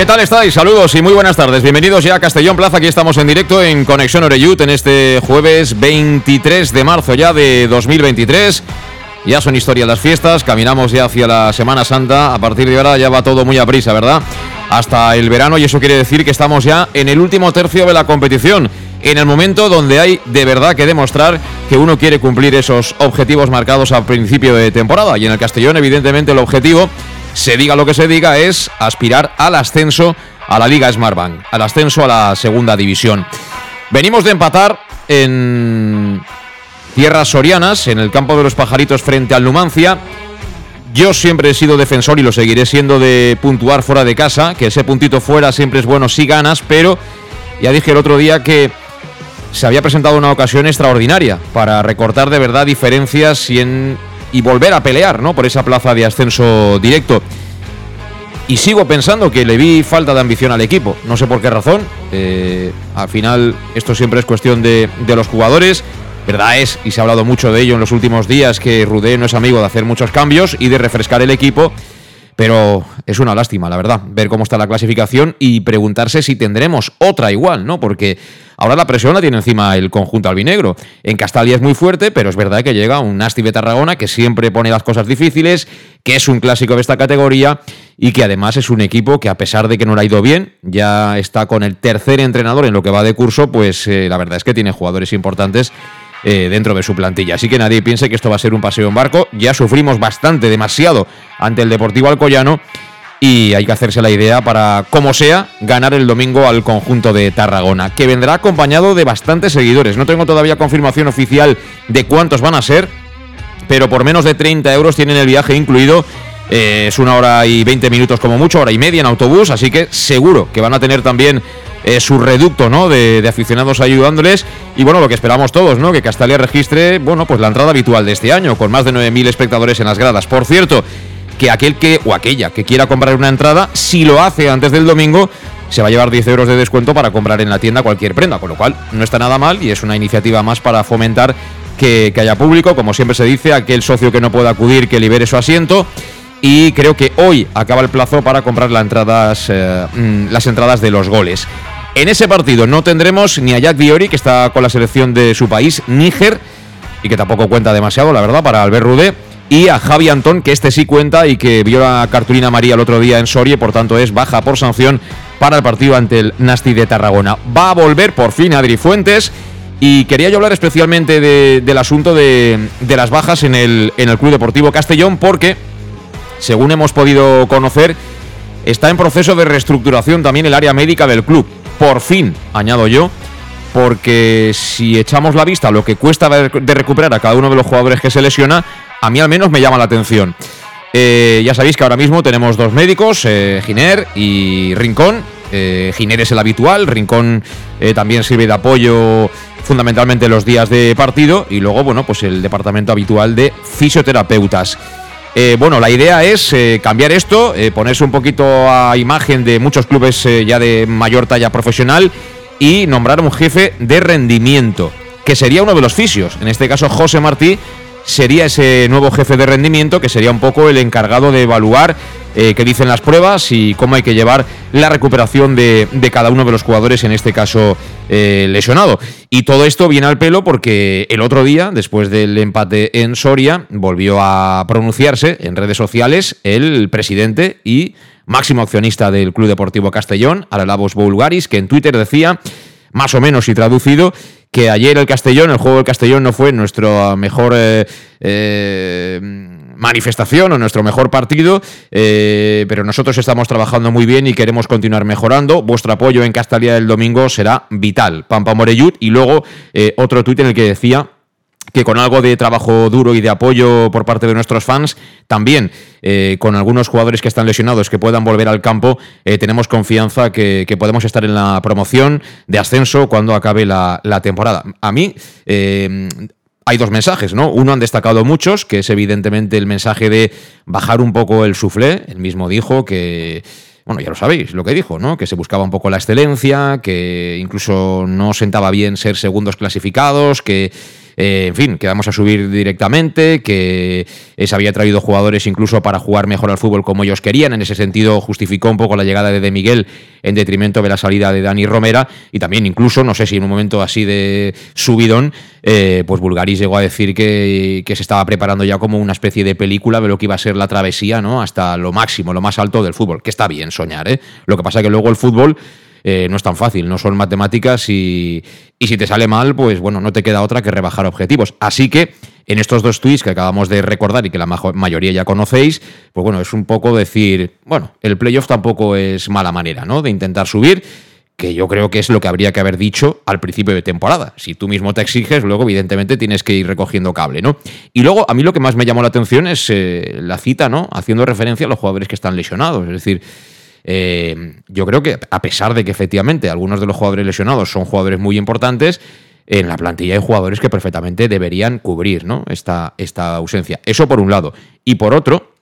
¿Qué tal estáis? Saludos y muy buenas tardes. Bienvenidos ya a Castellón Plaza. Aquí estamos en directo en Conexión Oreyut en este jueves 23 de marzo ya de 2023. Ya son historias las fiestas, caminamos ya hacia la Semana Santa. A partir de ahora ya va todo muy a prisa, ¿verdad? Hasta el verano y eso quiere decir que estamos ya en el último tercio de la competición. En el momento donde hay de verdad que demostrar que uno quiere cumplir esos objetivos marcados al principio de temporada. Y en el Castellón, evidentemente, el objetivo se diga lo que se diga, es aspirar al ascenso a la Liga Smartbank, al ascenso a la segunda división. Venimos de empatar en tierras sorianas, en el campo de los pajaritos frente al Numancia. Yo siempre he sido defensor y lo seguiré siendo de puntuar fuera de casa, que ese puntito fuera siempre es bueno si ganas, pero ya dije el otro día que se había presentado una ocasión extraordinaria para recortar de verdad diferencias y en y volver a pelear ¿no? por esa plaza de ascenso directo. Y sigo pensando que le vi falta de ambición al equipo. No sé por qué razón. Eh, al final, esto siempre es cuestión de, de, los jugadores. Verdad es, y se ha hablado mucho de ello en los últimos días, que Rudé no es amigo de hacer muchos cambios y de refrescar el equipo. Pero es una lástima, la verdad, ver cómo está la clasificación y preguntarse si tendremos otra igual, ¿no? Porque ahora la presión la tiene encima el conjunto albinegro. En Castalia es muy fuerte, pero es verdad que llega un Nasti de Tarragona que siempre pone las cosas difíciles, que es un clásico de esta categoría y que además es un equipo que a pesar de que no le ha ido bien, ya está con el tercer entrenador en lo que va de curso, pues eh, la verdad es que tiene jugadores importantes eh, dentro de su plantilla. Así que nadie piense que esto va a ser un paseo en barco. Ya sufrimos bastante, demasiado ante el Deportivo Alcoyano y hay que hacerse la idea para, como sea, ganar el domingo al conjunto de Tarragona, que vendrá acompañado de bastantes seguidores. No tengo todavía confirmación oficial de cuántos van a ser, pero por menos de 30 euros tienen el viaje incluido. Eh, es una hora y 20 minutos como mucho, hora y media en autobús, así que seguro que van a tener también su reducto ¿no? De, aficionados ayudándoles. Y bueno, lo que esperamos todos, ¿no? Que Castalia registre, bueno, pues la entrada habitual de este año, con más de 9.000 espectadores en las gradas. Por cierto, que aquel que o aquella que quiera comprar una entrada, si lo hace antes del domingo, se va a llevar 10 euros de descuento para comprar en la tienda cualquier prenda, con lo cual no está nada mal y es una iniciativa más para fomentar que, haya público, como siempre se dice, aquel socio que no pueda acudir que libere su asiento y creo que hoy acaba el plazo para comprar entradas, eh, mm, las entradas de los goles. En ese partido no tendremos ni a Jack Diori, que está con la selección de su país, Níger, y que tampoco cuenta demasiado, la verdad, para Albert Rudé, y a Javi Antón, que este sí cuenta y que vio la cartulina María el otro día en Soria, por tanto es baja por sanción para el partido ante el Nasti de Tarragona. Va a volver por fin Adri Fuentes. Y quería yo hablar especialmente del asunto de, de, las bajas en el Club Deportivo Castellón, porque según hemos podido conocer, está en proceso de reestructuración también el área médica del club. Por fin, añado yo, porque si echamos la vista a lo que cuesta de recuperar a cada uno de los jugadores que se lesiona, a mí al menos me llama la atención. Eh, ya sabéis que ahora mismo tenemos dos médicos, eh, Giner y Rincón. Eh, Giner es el habitual, Rincón eh, también sirve de apoyo fundamentalmente los días de partido y luego, bueno, pues el departamento habitual de fisioterapeutas. Eh, bueno, la idea es eh, cambiar esto, eh, ponerse un poquito a imagen de muchos clubes ya de mayor talla profesional y nombrar un jefe de rendimiento, que sería uno de los fisios. En este caso, José Martí sería ese nuevo jefe de rendimiento, que sería un poco el encargado de evaluar eh, qué dicen las pruebas y cómo hay que llevar la recuperación de, de cada uno de los jugadores, en este caso eh, lesionado. Y todo esto viene al pelo porque el otro día, después del empate en Soria, volvió a pronunciarse en redes sociales el presidente y máximo accionista del Club Deportivo Castellón, Aralabos Bulgaris, que en Twitter decía más o menos y traducido, que ayer el Castellón, el juego del Castellón no fue nuestro mejor eh, eh, manifestación o nuestro mejor partido, eh, pero nosotros estamos trabajando muy bien y queremos continuar mejorando. Vuestro apoyo en Castalia el domingo será vital. Pampa Morellut y luego otro tuit en el que decía que con algo de trabajo duro y de apoyo por parte de nuestros fans, también eh, con algunos jugadores que están lesionados que puedan volver al campo, eh, tenemos confianza que, podemos estar en la promoción de ascenso cuando acabe la, temporada. A mí... Eh, hay dos mensajes, ¿no? Uno han destacado muchos, que es evidentemente el mensaje de bajar un poco el suflé. Él mismo dijo que, bueno, ya lo sabéis lo que dijo, ¿no? Que se buscaba un poco la excelencia, que incluso no sentaba bien ser segundos clasificados, que eh, en fin, que vamos a subir directamente, que se había traído jugadores incluso para jugar mejor al fútbol como ellos querían. En ese sentido, justificó un poco la llegada de De Miguel en detrimento de la salida de Dani Romera. Y también, incluso, no sé si en un momento así de subidón, eh, pues Bulgaris llegó a decir que, que, se estaba preparando ya como una especie de película de lo que iba a ser la travesía, ¿no? Hasta lo máximo, lo más alto del fútbol. Que está bien soñar, ¿eh? Lo que pasa que luego el fútbol eh, no es tan fácil, no son matemáticas y, si te sale mal, pues bueno, no te queda otra que rebajar objetivos. Así que en estos dos tweets que acabamos de recordar y que la mayoría ya conocéis, pues bueno, es un poco decir, bueno, el playoff tampoco es mala manera, ¿no? De intentar subir que yo creo que es lo que habría que haber dicho al principio de temporada. Si tú mismo te exiges, luego evidentemente tienes que ir recogiendo cable, ¿no? Y luego a mí lo que más me llamó la atención es eh, la cita, ¿no? Haciendo referencia a los jugadores que están lesionados, es decir, eh, yo creo que a pesar de que efectivamente algunos de los jugadores lesionados son jugadores muy importantes, en la plantilla hay jugadores que perfectamente deberían cubrir ¿no? esta, esta ausencia. Eso por un lado. Y por otro,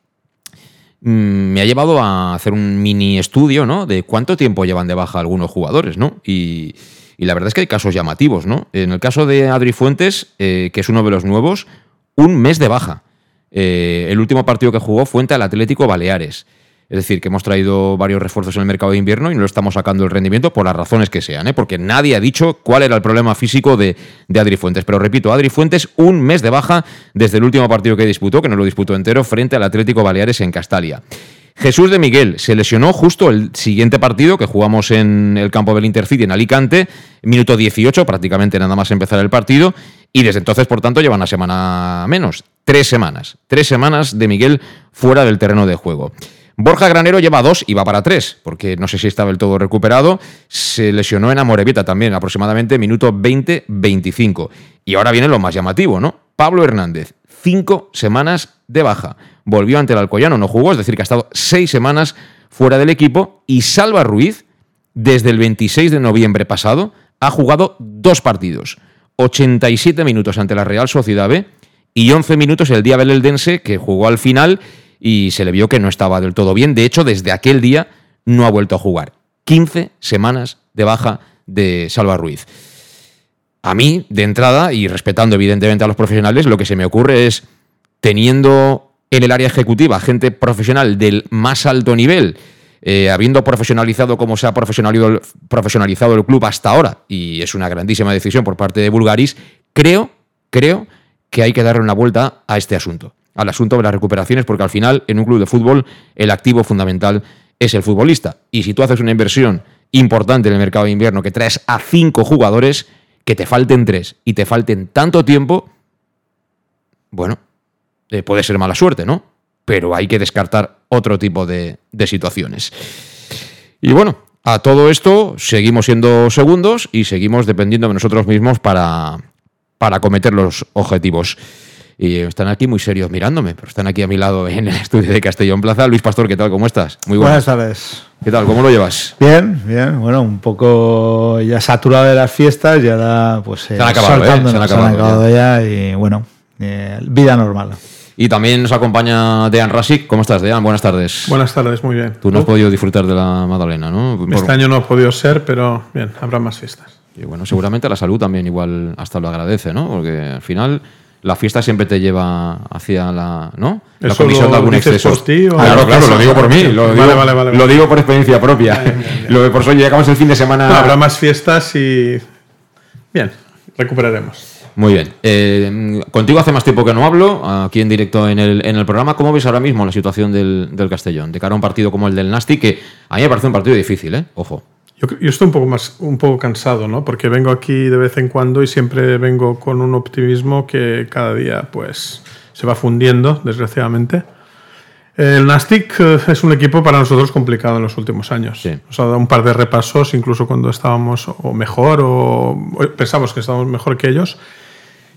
mm, me ha llevado a hacer un mini estudio de cuánto tiempo llevan de baja algunos jugadores, ¿no? Y, la verdad es que hay casos llamativos, ¿no? En el caso de Adri Fuentes, eh, que es uno de los nuevos, un mes de baja. Eh, el último partido que jugó fue ante el Atlético Baleares. Es decir, que hemos traído varios refuerzos en el mercado de invierno y no lo estamos sacando el rendimiento por las razones que sean, ¿eh? porque nadie ha dicho cuál era el problema físico de, Adri Fuentes. Pero repito, Adri Fuentes, un mes de baja desde el último partido que disputó, que no lo disputó entero, frente al Atlético Baleares en Castalia. Jesús de Miguel se lesionó justo el siguiente partido que jugamos en el campo del Intercity en Alicante, minuto 18, prácticamente nada más empezar el partido, y desde entonces, por tanto, lleva una semana menos, tres semanas, tres semanas de Miguel fuera del terreno de juego. Borja Granero lleva dos y va para tres, porque no sé si estaba del todo recuperado. Se lesionó en Amorebieta también, aproximadamente minuto 20-25. Y ahora viene lo más llamativo, ¿no? Pablo Hernández, cinco semanas de baja. Volvió ante el Alcoyano, no jugó, es decir, que ha estado seis semanas fuera del equipo. Y Salva Ruiz, desde el 26 de noviembre pasado, ha jugado dos partidos. 87 minutos ante la Real Sociedad B y 11 minutos el día Beleldense, que jugó al final y se le vio que no estaba del todo bien. De hecho, desde aquel día no ha vuelto a jugar. 15 semanas de baja de Salva Ruiz. A mí, de entrada, y respetando evidentemente a los profesionales, lo que se me ocurre es, teniendo en el área ejecutiva gente profesional del más alto nivel, eh, habiendo profesionalizado como se ha profesionalizado, profesionalizado el club hasta ahora, y es una grandísima decisión por parte de Bulgaris, creo, creo que hay que darle una vuelta a este asunto al asunto de las recuperaciones, porque al final en un club de fútbol el activo fundamental es el futbolista. Y si tú haces una inversión importante en el mercado de invierno que traes a cinco jugadores, que te falten tres y te falten tanto tiempo, bueno, eh, puede ser mala suerte, ¿no? Pero hay que descartar otro tipo de, situaciones. Y bueno, a todo esto seguimos siendo segundos y seguimos dependiendo de nosotros mismos para, para cometer los objetivos. Y están aquí muy serios mirándome, pero están aquí a mi lado en el estudio de Castellón Plaza. Luis Pastor, ¿qué tal? ¿Cómo estás? Muy buenas. tardes. ¿Qué tal? ¿Cómo lo llevas? Bien, bien. Bueno, un poco ya saturado de las fiestas, ya da, pues se han acabado, ¿eh? se han acabado, ya. y bueno, eh, vida normal. Y también nos acompaña Dean Rasik. ¿Cómo estás, Dean? Buenas tardes. Buenas tardes, muy bien. Tú no has podido disfrutar de la Madalena, ¿no? Este año no ha podido ser, pero bien, habrá más fiestas. Y bueno, seguramente la salud también igual hasta lo agradece, ¿no? Porque al final la fiesta siempre te lleva hacia la, ¿no? la comisión de algún exceso. claro, claro, lo digo por mí, lo, digo, lo digo por experiencia propia. lo por eso llegamos el fin de semana. habrá más fiestas y bien, recuperaremos. Muy bien. Eh, contigo hace más tiempo que no hablo, aquí en directo en el, en el programa. ¿Cómo ves ahora mismo la situación del, del, Castellón? De cara a un partido como el del Nasti, que a mí me parece un partido difícil, ¿eh? Ojo. Yo, yo, estoy un poco más, un poco cansado, ¿no? Porque vengo aquí de vez en cuando y siempre vengo con un optimismo que cada día, pues, se va fundiendo, desgraciadamente. El Nastic eh, es un equipo para nosotros complicado en los últimos años. Sí. Nos ha dado un par de repasos, incluso cuando estábamos o mejor o pensamos que estábamos mejor que ellos.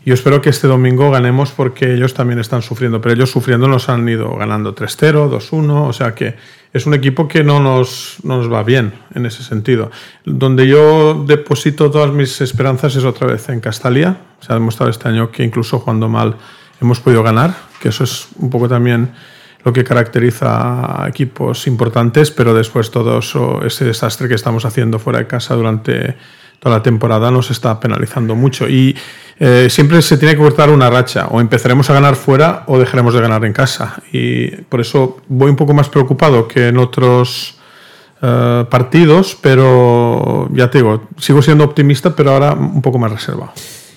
Yo espero que este domingo ganemos porque ellos también están sufriendo, pero ellos sufriendo nos han ido ganando 3-0, 2-1, o sea que es un equipo que no nos, no nos va bien en ese sentido. Donde yo deposito todas mis esperanzas es otra vez en Castalia. Se ha demostrado este año que incluso jugando mal hemos podido ganar, que eso es un poco también lo que caracteriza a equipos importantes, pero después todo eso, ese desastre que estamos haciendo fuera de casa durante toda la temporada nos está penalizando mucho. Y eh, siempre se tiene que cortar una racha, o empezaremos a ganar fuera o dejaremos de ganar en casa. Y por eso voy un poco más preocupado que en otros eh, partidos, pero ya te digo, sigo siendo optimista, pero ahora un poco más reservado.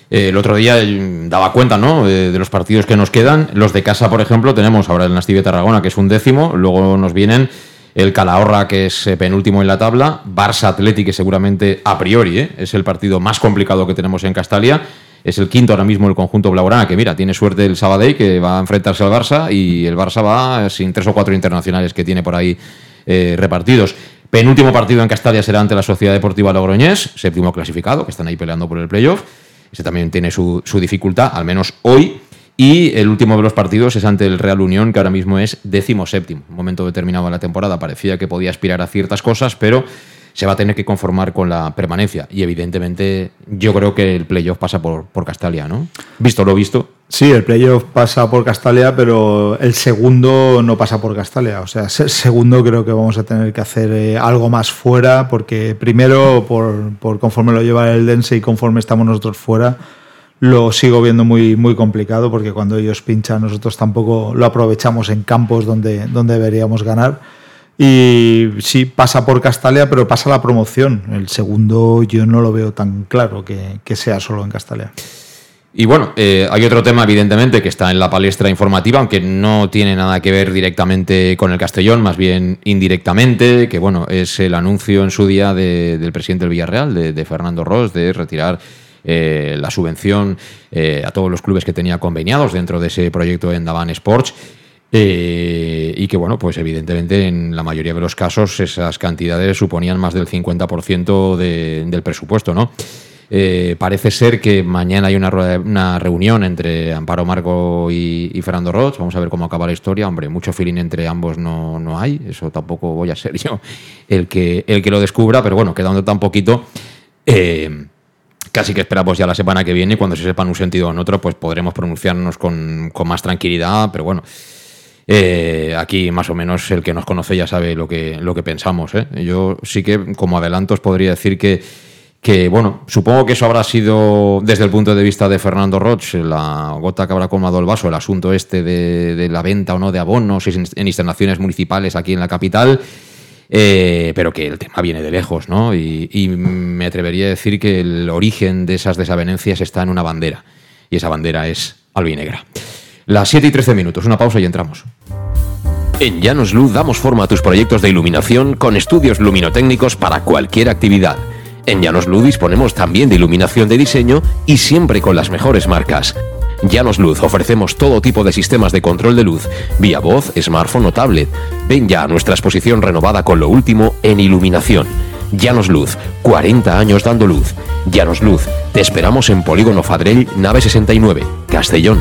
El otro día eh, daba cuenta ¿no? de, los partidos que nos quedan. Los de casa, por ejemplo, tenemos ahora el Nastive Tarragona, que es un décimo. Luego nos vienen el Calahorra, que es penúltimo en la tabla. Barça Atleti, que seguramente a priori es el partido más complicado que tenemos en Castalia. Es el quinto ahora mismo el conjunto Blaugrana, que mira, tiene suerte el Sabadell, que va a enfrentarse al Barça, y el Barça va sin tres o cuatro internacionales que tiene por ahí eh, repartidos. Penúltimo partido en Castalia será ante la Sociedad Deportiva Logroñés, séptimo clasificado, que están ahí peleando por el playoff. Ese también tiene su, su, dificultad, al menos hoy. Y el último de los partidos es ante el Real Unión, que ahora mismo es décimo séptimo. Un momento determinado de la temporada parecía que podía aspirar a ciertas cosas, pero se va a tener que conformar con la permanencia. Y evidentemente yo creo que el playoff pasa por, por Castalia, ¿no? Visto lo visto. Sí, el playoff pasa por Castalia, pero el segundo no pasa por Castalia. O sea, el segundo creo que vamos a tener que hacer eh, algo más fuera, porque primero, por, por, conforme lo lleva el Dense y conforme estamos nosotros fuera, lo sigo viendo muy, muy complicado, porque cuando ellos pinchan, nosotros tampoco lo aprovechamos en campos donde, donde deberíamos ganar. Y sí, pasa por Castalia, pero pasa la promoción. El segundo yo no lo veo tan claro que, sea solo en Castalia. Y bueno, eh, hay otro tema, evidentemente, que está en la palestra informativa, aunque no tiene nada que ver directamente con el Castellón, más bien indirectamente, que bueno, es el anuncio en su día de, del presidente del Villarreal, de, de Fernando Ross, de retirar eh, la subvención eh, a todos los clubes que tenía conveniados dentro de ese proyecto en Davan Sports. Eh, y que, bueno, pues evidentemente en la mayoría de los casos esas cantidades suponían más del 50% de, del presupuesto, ¿no? Eh, parece ser que mañana hay una, una reunión entre Amparo Marco y, Fernando Roch. Vamos a ver cómo acaba la historia. Hombre, mucho feeling entre ambos no, no hay. Eso tampoco voy a ser yo el que, el que lo descubra, pero bueno, quedando tan poquito. Eh, casi que esperamos ya la semana que viene cuando se sepa en un sentido o en otro, pues podremos pronunciarnos con, con más tranquilidad, pero bueno. Eh, aquí más o menos el que nos conoce ya sabe lo que, lo que pensamos. ¿eh? Yo sí que como adelanto os podría decir que, que, bueno, supongo que eso habrá sido desde el punto de vista de Fernando Roch, la gota que habrá colmado el vaso, el asunto este de, de la venta o no de abonos en instalaciones municipales aquí en la capital. Eh, pero que el tema viene de lejos, ¿no? Y, y, me atrevería a decir que el origen de esas desavenencias está en una bandera, y esa bandera es albinegra. Las 7 y 13 minutos, una pausa y entramos. En Llanos Luz damos forma a tus proyectos de iluminación con estudios luminotécnicos para cualquier actividad. En Llanos Luz disponemos también de iluminación de diseño y siempre con las mejores marcas. Llanos Luz ofrecemos todo tipo de sistemas de control de luz, vía voz, smartphone o tablet. Ven ya a nuestra exposición renovada con lo último en iluminación. Llanos Luz, 40 años dando luz. Llanos Luz, te esperamos en Polígono Fadrell, nave 69, Castellón.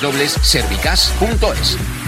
www.servicas.es.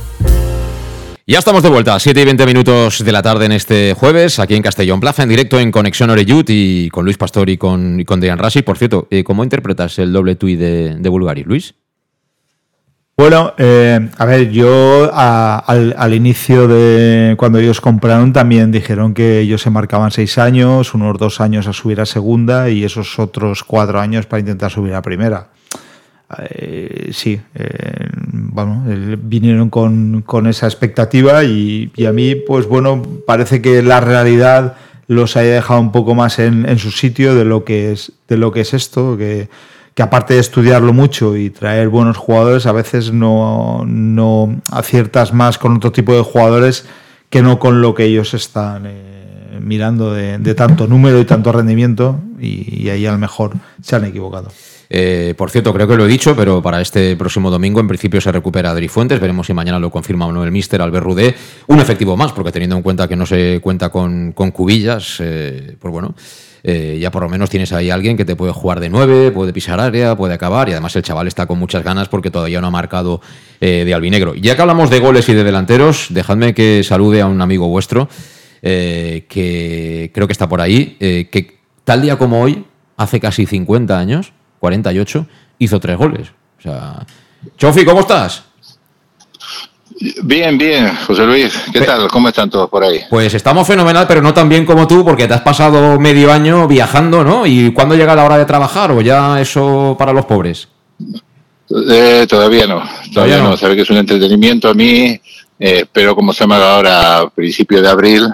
Ya estamos de vuelta, 7 y 20 minutos de la tarde en este jueves, aquí en Castellón Plaza, en directo en Conexión Oreyut y con Luis Pastor y con, y con. Por cierto, eh, ¿cómo interpretas el doble tuit de, de Bulgari, Luis? Bueno, eh, a ver, yo al, al, inicio de cuando ellos compraron también dijeron que ellos se marcaban seis años, unos dos años a subir a segunda y esos otros cuatro años para intentar subir a primera. Eh, sí, eh, bueno, vinieron con, con esa expectativa y, a mí, pues bueno, parece que la realidad los haya dejado un poco más en, en, su sitio de lo que es, de lo que es esto, que, que aparte de estudiarlo mucho y traer buenos jugadores, a veces no, no aciertas más con otro tipo de jugadores que no con lo que ellos están eh, mirando de, de, tanto número y tanto rendimiento y, y ahí a lo mejor se han equivocado. Eh, por cierto, creo que lo he dicho, pero para este próximo domingo en principio se recupera Adri Fuentes. Veremos si mañana lo confirma o no el míster Albert Rudé. Un efectivo más, porque teniendo en cuenta que no se cuenta con, con cubillas, eh, pues bueno, eh, ya por lo menos tienes ahí alguien que te puede jugar de nueve, puede pisar área, puede acabar. Y además el chaval está con muchas ganas porque todavía no ha marcado eh, de albinegro. Ya que hablamos de goles y de delanteros, dejadme que salude a un amigo vuestro que creo que está por ahí, que tal día como hoy, hace casi 50 años, 48, hizo tres goles. O sea, Chofi, ¿cómo estás? Bien, bien, José Luis. ¿Qué tal? ¿Cómo están todos por ahí? Pues estamos fenomenal, pero no tan bien como tú, porque te has pasado medio año viajando, ¿no? ¿Y cuándo llega la hora de trabajar o ya eso para los pobres? Eh, todavía no, todavía, todavía no. no. Sabe que es un entretenimiento a mí, eh, pero como se llama ahora a principio de abril,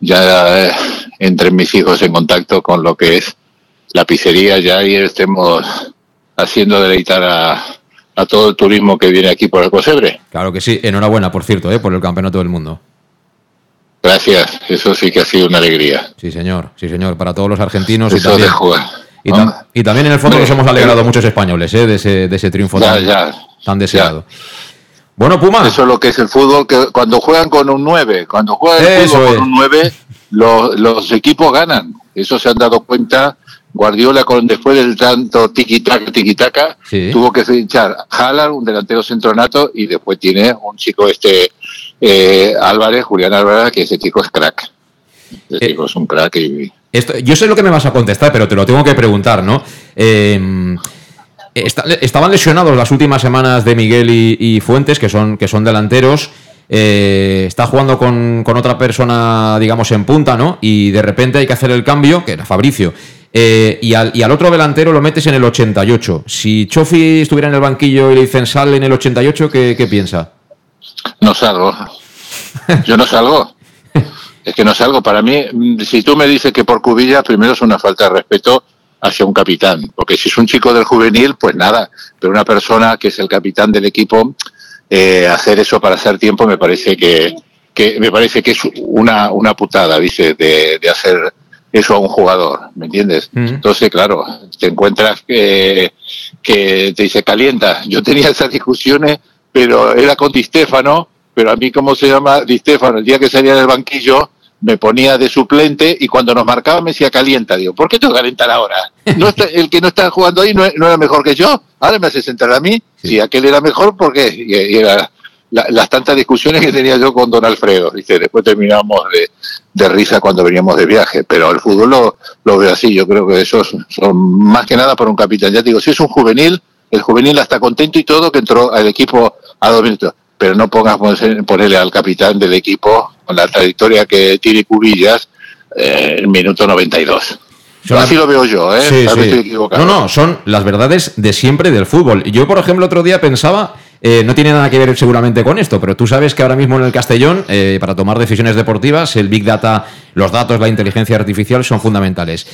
ya eh, entre mis hijos en contacto con lo que es la pizzería ya ahí estemos haciendo deleitar a, a, todo el turismo que viene aquí por el Cosebre. Claro que sí, enhorabuena, por cierto, ¿eh? por el campeonato del mundo. Gracias, eso sí que ha sido una alegría. Sí, señor, sí, señor, para todos los argentinos eso y también, de jugar, y, tam y, también en el fondo nos hemos alegrado muchos españoles ¿eh? de, ese, de ese triunfo ya, tan, ya, tan deseado. Ya. Bueno, Puma. Eso es lo que es el fútbol, que cuando juegan con un 9, cuando juegan el fútbol con un 9, los, los equipos ganan. Eso se han dado cuenta Guardiola con después del tanto tiki-taka, tiki-taka, sí. tuvo que fichar Haaland, un delantero centronato, y después tiene un chico este eh, Álvarez, Julián Álvarez, que ese chico es crack. Ese eh, chico es un crack y... Esto, yo sé lo que me vas a contestar, pero te lo tengo que preguntar, ¿no? Eh, está, estaban lesionados las últimas semanas de Miguel y, y Fuentes, que son, que son delanteros. Eh, está jugando con, con, otra persona, digamos, en punta, ¿no? Y de repente hay que hacer el cambio, que era Fabricio. Eh, y, al, y, al, otro delantero lo metes en el 88. Si Chofi estuviera en el banquillo y le dicen sal en el 88, ¿qué, qué piensa? No salgo. Yo no salgo. es que no salgo. Para mí, si tú me dices que por Cubilla, primero es una falta de respeto hacia un capitán. Porque si es un chico del juvenil, pues nada. Pero una persona que es el capitán del equipo, eh, hacer eso para hacer tiempo me parece que, que me parece que es una, una putada, dice, de, de hacer eso a un jugador, ¿me entiendes? Uh -huh. Entonces, claro, te encuentras que, que te dice calienta. Yo tenía esas discusiones, pero era con Di Stefano, pero a mí, ¿cómo se llama Di Stefano? El día que salía del banquillo, me ponía de suplente y cuando nos marcaba me decía calienta. Digo, ¿por qué tengo que calentar ahora? ¿No está, el que no está jugando ahí no, no, era mejor que yo. Ahora me hace sentar a mí. Sí. Si aquel era mejor, ¿por qué? Y, y era la, las tantas discusiones que tenía yo con don Alfredo. ¿viste? Después terminamos de, de risa cuando veníamos de viaje, pero el fútbol lo, lo veo así, yo creo que eso son más que nada por un capitán. Ya digo, si es un juvenil, el juvenil está contento y todo que entró al equipo a dos minutos, pero no pongas ponerle al capitán del equipo con la trayectoria que tiene Cubillas eh, el minuto 92. Son Así las- lo veo yo, ¿eh? Sí, Tal vez sí. estoy equivocado. No, no, son las verdades de siempre del fútbol. Yo, por ejemplo, otro día pensaba, eh, no tiene nada que ver seguramente con esto, pero tú sabes que ahora mismo en el Castellón, eh, para tomar decisiones deportivas, el Big Data, los datos, la inteligencia artificial son fundamentales.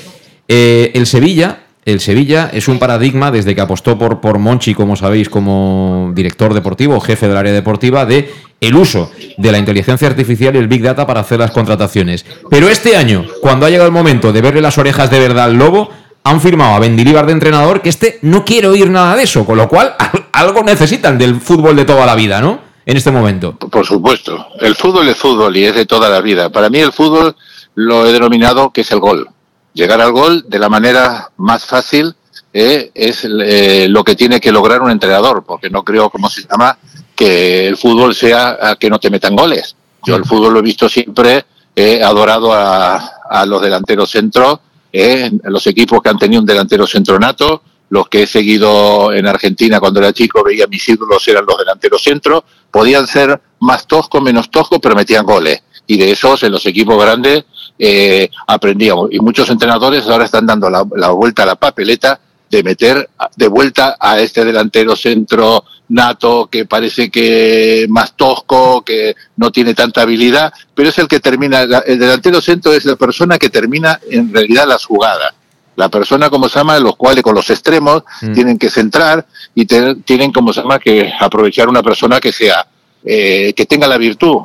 Eh, el Sevilla. El Sevilla es un paradigma desde que apostó por, por Monchi, como sabéis, como director deportivo, jefe del área deportiva, de el uso de la inteligencia artificial y el Big Data para hacer las contrataciones. Pero este año, cuando ha llegado el momento de verle las orejas de verdad al lobo, han firmado a Bendilíbar de entrenador que este no quiere oír nada de eso, con lo cual al- algo necesitan del fútbol de toda la vida, ¿no? En este momento. Por supuesto. El fútbol es fútbol y es de toda la vida. Para mí el fútbol lo he denominado que es el gol. Llegar al gol de la manera más fácil eh, es eh, lo que tiene que lograr un entrenador, porque no creo, como se llama, que el fútbol sea a que no te metan goles. Yo el fútbol lo he visto siempre, he adorado a, a los delanteros centros, eh, los equipos que han tenido un delantero centro nato, los que he seguido en Argentina cuando era chico, veía mis ídolos, eran los delanteros centros, podían ser más toscos, menos toscos, pero metían goles. Y de esos en los equipos grandes eh, aprendíamos. Y muchos entrenadores ahora están dando la, la vuelta a la papeleta de meter de vuelta a este delantero centro nato que parece que más tosco, que no tiene tanta habilidad, pero es el que termina, el delantero centro es la persona que termina en realidad las jugadas. La persona, como se llama, los cuales con los extremos Mm. tienen que centrar y te- tienen, como se llama, que aprovechar una persona que sea, eh, que tenga la virtud.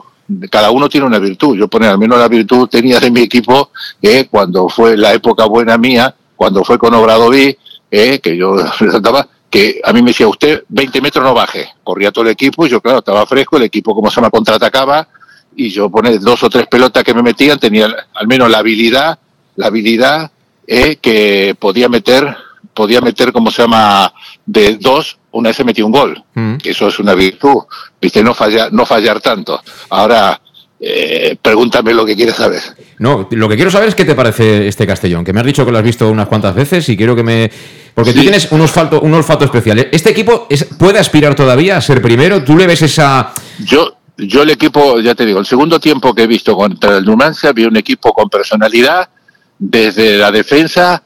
Cada uno tiene una virtud. Yo poner al menos la virtud tenía de mi equipo eh, cuando fue la época buena mía, cuando fue con Obradoví, eh, que yo resaltaba, que a mí me decía usted 20 metros no baje. Corría todo el equipo y yo, claro, estaba fresco, el equipo, como se llama, contraatacaba y yo poner dos o tres pelotas que me metían, tenía al menos la habilidad, la habilidad eh, que podía meter, podía meter, como se llama, de dos, una vez se metió un gol. Mm. Eso es una virtud, viste, no fallar, no fallar tanto. Ahora, eh, pregúntame lo que quieres saber. No, lo que quiero saber es qué te parece este Castellón, que me has dicho que lo has visto unas cuantas veces y quiero que me... Porque tú tienes un olfato, un olfato especial. ¿Este equipo es- puede aspirar todavía a ser primero? ¿Tú le ves esa... Yo, yo el equipo, ya te digo, el segundo tiempo que he visto contra el Numancia, vi un equipo con personalidad desde la defensa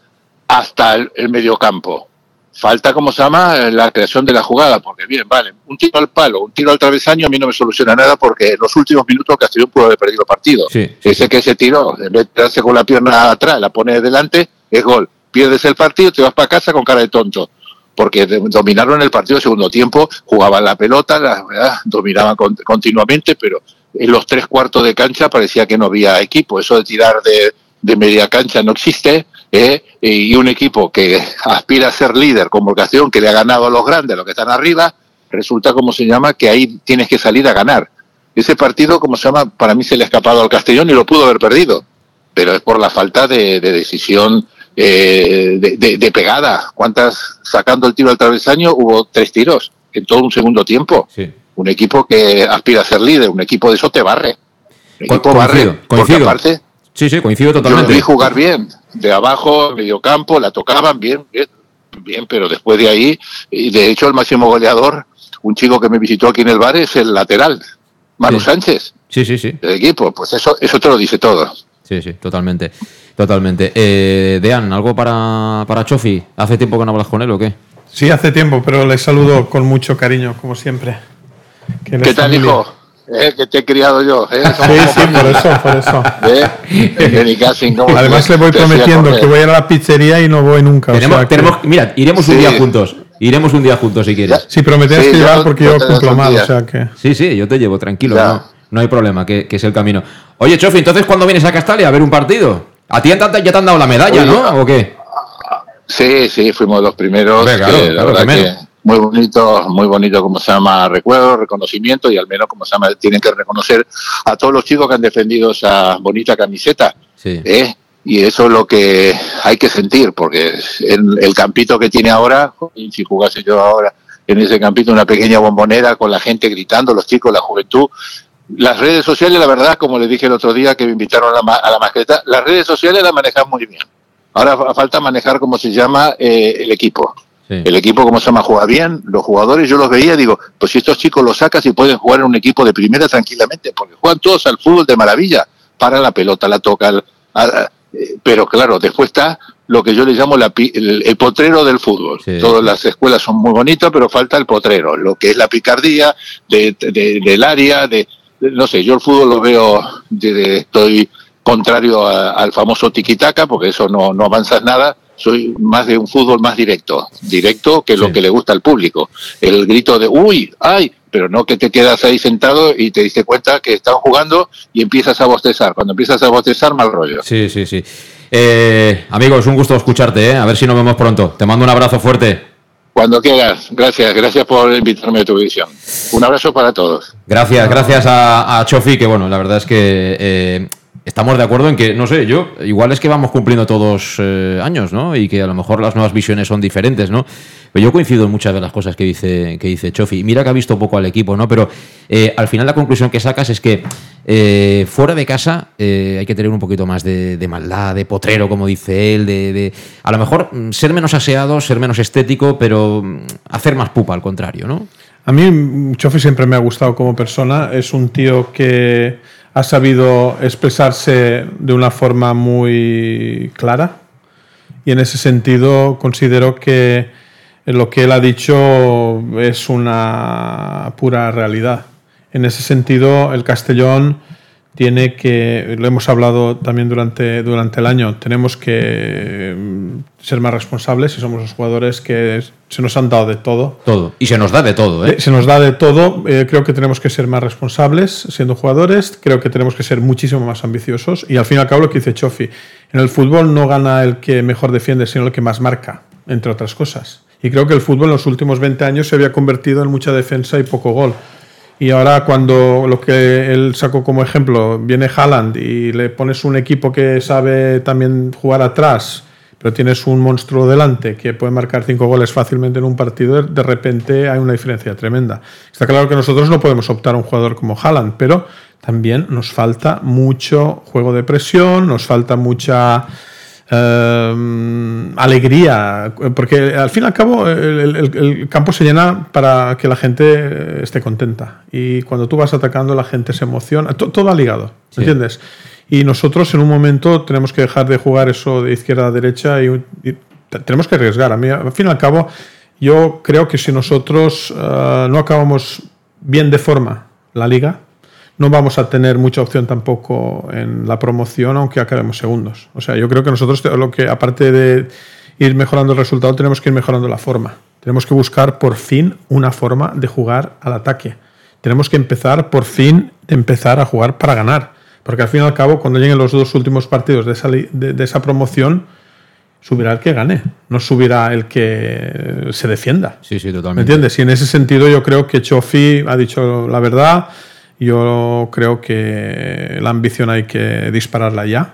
hasta el, el mediocampo. Falta, como se llama, la creación de la jugada, porque bien, vale, un tiro al palo, un tiro al travesaño a mí no me soluciona nada porque en los últimos minutos Castellón pudo haber perdido el partido. Sí, Ese que ese tiro, en vez de darse con la pierna atrás, la pone delante, es gol. Pierdes el partido, te vas para casa con cara de tonto. Porque dominaron el partido el segundo tiempo, jugaban la pelota, la, ¿verdad? dominaban con- continuamente, pero en los tres cuartos de cancha parecía que no había equipo. Eso de tirar de, de media cancha no existe. ¿Eh? Y un equipo que aspira a ser líder, el Castellón, que le ha ganado a los grandes, a los que están arriba, resulta, como se llama, que ahí tienes que salir a ganar. Ese partido, como se llama, para mí se le ha escapado al Castellón y lo pudo haber perdido, pero es por la falta de, de decisión eh, de, de- de pegada. ¿Cuántas, sacando el tiro al travesaño, hubo tres tiros en todo un segundo tiempo? Sí. Un equipo que aspira a ser líder, un equipo de eso te barre. Un equipo coincido, barre, porque coincido. aparte Sí, sí, coincido yo totalmente. vi jugar bien, de abajo, medio campo, la tocaban bien, bien, bien, pero después de ahí, y de hecho el máximo goleador, un chico que me visitó aquí en el bar, es el lateral, Manu Sí. Sánchez, Sí, sí, sí. del equipo. Pues eso, eso te lo dice todo. Sí, sí, totalmente. Totalmente. Eh, Dean, ¿algo para, para Chofi? ¿Hace tiempo que no hablas con él o qué? Sí, hace tiempo, pero le saludo con mucho cariño, como siempre. Que ¿Qué tal, familia. hijo? ¿Eh? Que te he criado yo. ¿eh? Sí, sí, por eso, por eso. ¿Eh? De Nicasio, ¿cómo Además le voy prometiendo que voy a ir a la pizzería y no voy nunca. o Tenemos, que- mira, iremos un día juntos. Iremos un día juntos si quieres. Sí, pero me tienes Sí, que llevar porque yo cumplo mal, o sea que... Sí, sí, yo te llevo, tranquilo. No, no hay problema, que, que es el camino. Oye, Chofi, entonces, ¿cuándo vienes a Castalia a ver un partido? ¿A ti ya te, ya te han dado la medalla, Oye, no? ¿O qué? Sí, sí, fuimos los primeros. Hombre, claro, que la claro, verdad primero. que muy bonito, muy bonito, como se llama, recuerdo, reconocimiento y al menos, como se llama, tienen que reconocer a todos los chicos que han defendido esa bonita camiseta. Sí. ¿eh? Y eso es lo que hay que sentir, porque el, el campito que tiene ahora, y si jugase yo ahora en ese campito, una pequeña bombonera con la gente gritando, los chicos, la juventud. Las redes sociales, la verdad, como les dije el otro día que me invitaron a la, a la mascleta, las redes sociales las manejan muy bien. Ahora fa- falta manejar, como se llama, eh, el equipo. Sí. El equipo, como se llama, juega bien. Los jugadores, yo los veía, digo, pues si estos chicos los sacas y pueden jugar en un equipo de primera tranquilamente, porque juegan todos al fútbol de maravilla. Para la pelota, la tocan. a- a- eh, pero claro, después está lo que yo le llamo la, el, potrero del fútbol. Todas las escuelas son muy bonitas, pero falta el potrero, lo que es la picardía de, del área, de, no sé, yo el fútbol lo veo, de, estoy contrario al famoso tiquitaca, porque eso no, no avanzas nada, soy más de un fútbol más directo, directo que lo que le gusta al público. El grito de, uy, ay, pero no que te quedas ahí sentado y te diste cuenta que están jugando y empiezas a bostezar. Cuando empiezas a bostezar, mal rollo. Sí, sí, sí. Eh, amigos, un gusto escucharte, ¿eh? a ver si nos vemos pronto. Te mando un abrazo fuerte. Cuando quieras, gracias, gracias por invitarme a tu visión. Un abrazo para todos. Gracias, gracias a, Chofi, que bueno, la verdad es que eh, estamos de acuerdo en que, no sé, yo, igual es que vamos cumpliendo todos eh, años, ¿no? Y que a lo mejor las nuevas visiones son diferentes, ¿no? Pero yo coincido en muchas de las cosas que dice, que dice Chofi. Mira que ha visto poco al equipo, ¿no? Pero eh, al final la conclusión que sacas es que eh, fuera de casa hay que tener un poquito más de, maldad, de potrero, como dice él, de, a lo mejor mm, ser menos aseado, ser menos estético, pero mm, hacer más pupa, al contrario, ¿no? A mí mm, Chofi siempre me ha gustado como persona. Es un tío que ha sabido expresarse de una forma muy clara y en ese sentido considero que lo que él ha dicho es una pura realidad. En ese sentido, el Castellón tiene que, lo hemos hablado también durante, durante el año, tenemos que mm, ser más responsables y somos los jugadores que se nos han dado de todo. Todo. Y se nos da de todo, ¿eh? Se nos da de todo. Eh, creo que tenemos que ser más responsables siendo jugadores. Creo que tenemos que ser muchísimo más ambiciosos. Y al fin y al cabo, lo que dice Chofi, en el fútbol no gana el que mejor defiende, sino el que más marca, entre otras cosas. Y creo que el fútbol en los últimos 20 años se había convertido en mucha defensa y poco gol. Y ahora cuando lo que él sacó como ejemplo, viene Haaland y le pones un equipo que sabe también jugar atrás, pero tienes un monstruo delante que puede marcar cinco goles fácilmente en un partido, de repente hay una diferencia tremenda. Está claro que nosotros no podemos optar a un jugador como Haaland, pero también nos falta mucho juego de presión, nos falta mucha Em, alegría, porque al fin y al cabo el, campo se llena para que la gente esté contenta. Y cuando tú vas atacando, la gente se emociona. todo ha ligado, ¿entiendes? Y nosotros en un momento tenemos que dejar de jugar eso de izquierda a derecha y, tenemos que arriesgar. A mí, al fin y al cabo, yo creo que si nosotros eh, no acabamos bien de forma la liga, no vamos a tener mucha opción tampoco en la promoción, aunque acabemos segundos. O sea, yo creo que nosotros, lo que aparte de ir mejorando el resultado, tenemos que ir mejorando la forma. Tenemos que buscar por fin una forma de jugar al ataque. Tenemos que empezar por fin de empezar a jugar para ganar. Porque al fin y al cabo, cuando lleguen los dos últimos partidos de esa, de, esa promoción, subirá el que gane, no subirá el que se defienda. Sí, sí, totalmente. ¿Me entiendes? Y en ese sentido yo creo que Chofi ha dicho la verdad yo creo que la ambición hay que dispararla ya,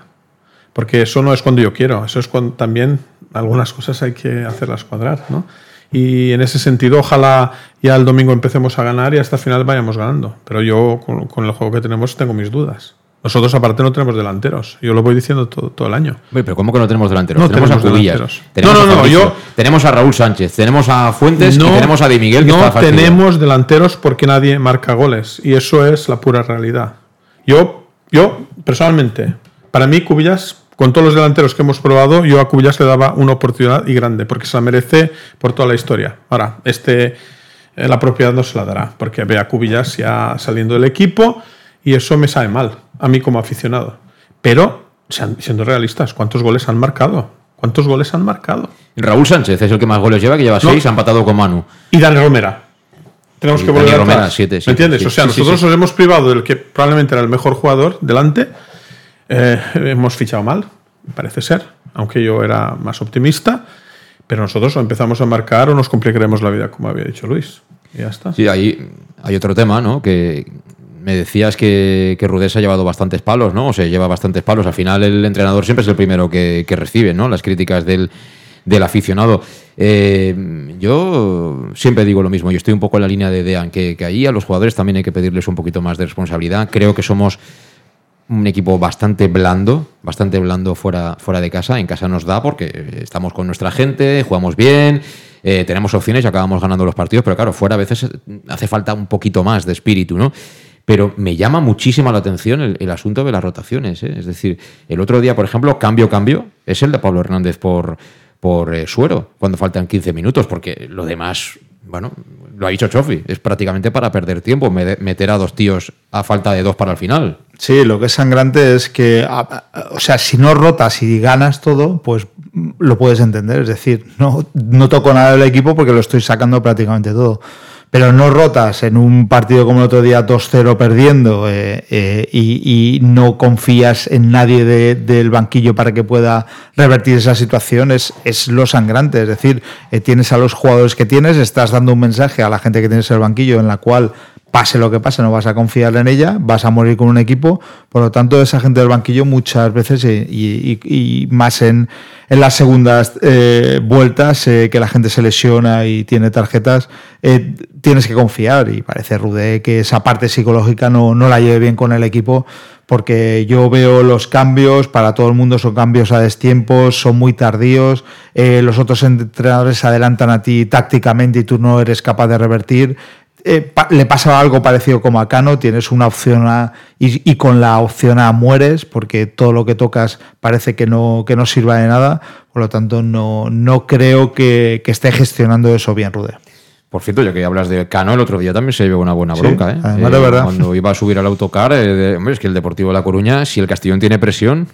porque eso no es cuando yo quiero, eso es cuando también algunas cosas hay que hacerlas cuadrar, ¿no? Y en ese sentido, ojalá ya el domingo empecemos a ganar y hasta el final vayamos ganando. Pero yo, con, el juego que tenemos, tengo mis dudas. Nosotros, aparte, no tenemos delanteros. Yo lo voy diciendo todo, todo el año. pero ¿cómo que no tenemos delanteros? No tenemos, a Cubillas. Tenemos no, no, no. yo, tenemos a Raúl Sánchez, tenemos a Fuentes y tenemos a Di Miguel. Que no tenemos delanteros porque nadie marca goles. Y eso es la pura realidad. Yo, yo personalmente, para mí, Cubillas, con todos los delanteros que hemos probado, yo a Cubillas le daba una oportunidad y grande, porque se la merece por toda la historia. Ahora, este, eh, la propiedad no se la dará, porque ve a Cubillas ya saliendo del equipo y eso me sabe mal a mí como aficionado. Pero, siendo realistas, ¿cuántos goles han marcado? ¿Cuántos goles han marcado? Raúl Sánchez es el que más goles lleva, que lleva seis, ha empatado con Manu. Y Dani Romera. Tenemos que volver a Romera, siete, ¿Me entiendes? o sea, nosotros nos hemos privado del que probablemente era el mejor jugador delante. Eh, hemos fichado mal, parece ser, aunque yo era más optimista. Pero nosotros empezamos a marcar o nos complicaremos la vida, como había dicho Luis. Y ya está. Sí, ahí hay otro tema, ¿no? Que me decías que, que Rudés ha llevado bastantes palos, ¿no? O sea, lleva bastantes palos. Al final el entrenador siempre es el primero que, recibe, ¿no? Las críticas del, aficionado. Eh, yo siempre digo lo mismo, yo estoy un poco en la línea de Dean, que, ahí a los jugadores también hay que pedirles un poquito más de responsabilidad. Creo que somos un equipo bastante blando, bastante blando fuera, fuera de casa. En casa nos da porque estamos con nuestra gente, jugamos bien, eh, tenemos opciones y acabamos ganando los partidos, pero claro, fuera a veces hace falta un poquito más de espíritu, ¿no? Pero me llama muchísimo la atención el, asunto de las rotaciones. ¿eh? Es decir, el otro día, por ejemplo, cambio, cambio, es el de Pablo Hernández por, por eh, Suero, cuando faltan 15 minutos, porque lo demás, bueno, lo ha dicho Chofi, es prácticamente para perder tiempo, meter a dos tíos a falta de dos para el final. Sí, lo que es sangrante es que, o sea, si no rotas y ganas todo, pues lo puedes entender. Es decir, no, no toco nada del equipo porque lo estoy sacando prácticamente todo pero no rotas en un partido como el otro día 2-0 perdiendo eh, eh, y, no confías en nadie del banquillo para que pueda revertir esa situación, es, es lo sangrante. Es decir, eh, tienes a los jugadores que tienes, estás dando un mensaje a la gente que tienes en el banquillo en la cual pase lo que pase, no vas a confiar en ella, vas a morir con un equipo. Por lo tanto, esa gente del banquillo muchas veces y, más en, las segundas eh, vueltas, eh, que la gente se lesiona y tiene tarjetas, eh, tienes que confiar. Y parece Rude que esa parte psicológica no, no la lleve bien con el equipo. Porque yo veo los cambios, para todo el mundo son cambios a destiempo, son muy tardíos, los otros entrenadores se adelantan a ti tácticamente y tú no eres capaz de revertir. Eh, le pasa algo parecido como a Cano, tienes una opción A y, con la opción A mueres porque todo lo que tocas parece que no, que no sirva de nada, por lo tanto no, no creo que, esté gestionando eso bien Rude. Por cierto, ya que hablas de Cano, el otro día también se llevó una buena bronca. ¿eh? Además, de verdad. Cuando iba a subir al autocar, eh, hombre, es que el Deportivo de La Coruña, si el Castellón tiene presión,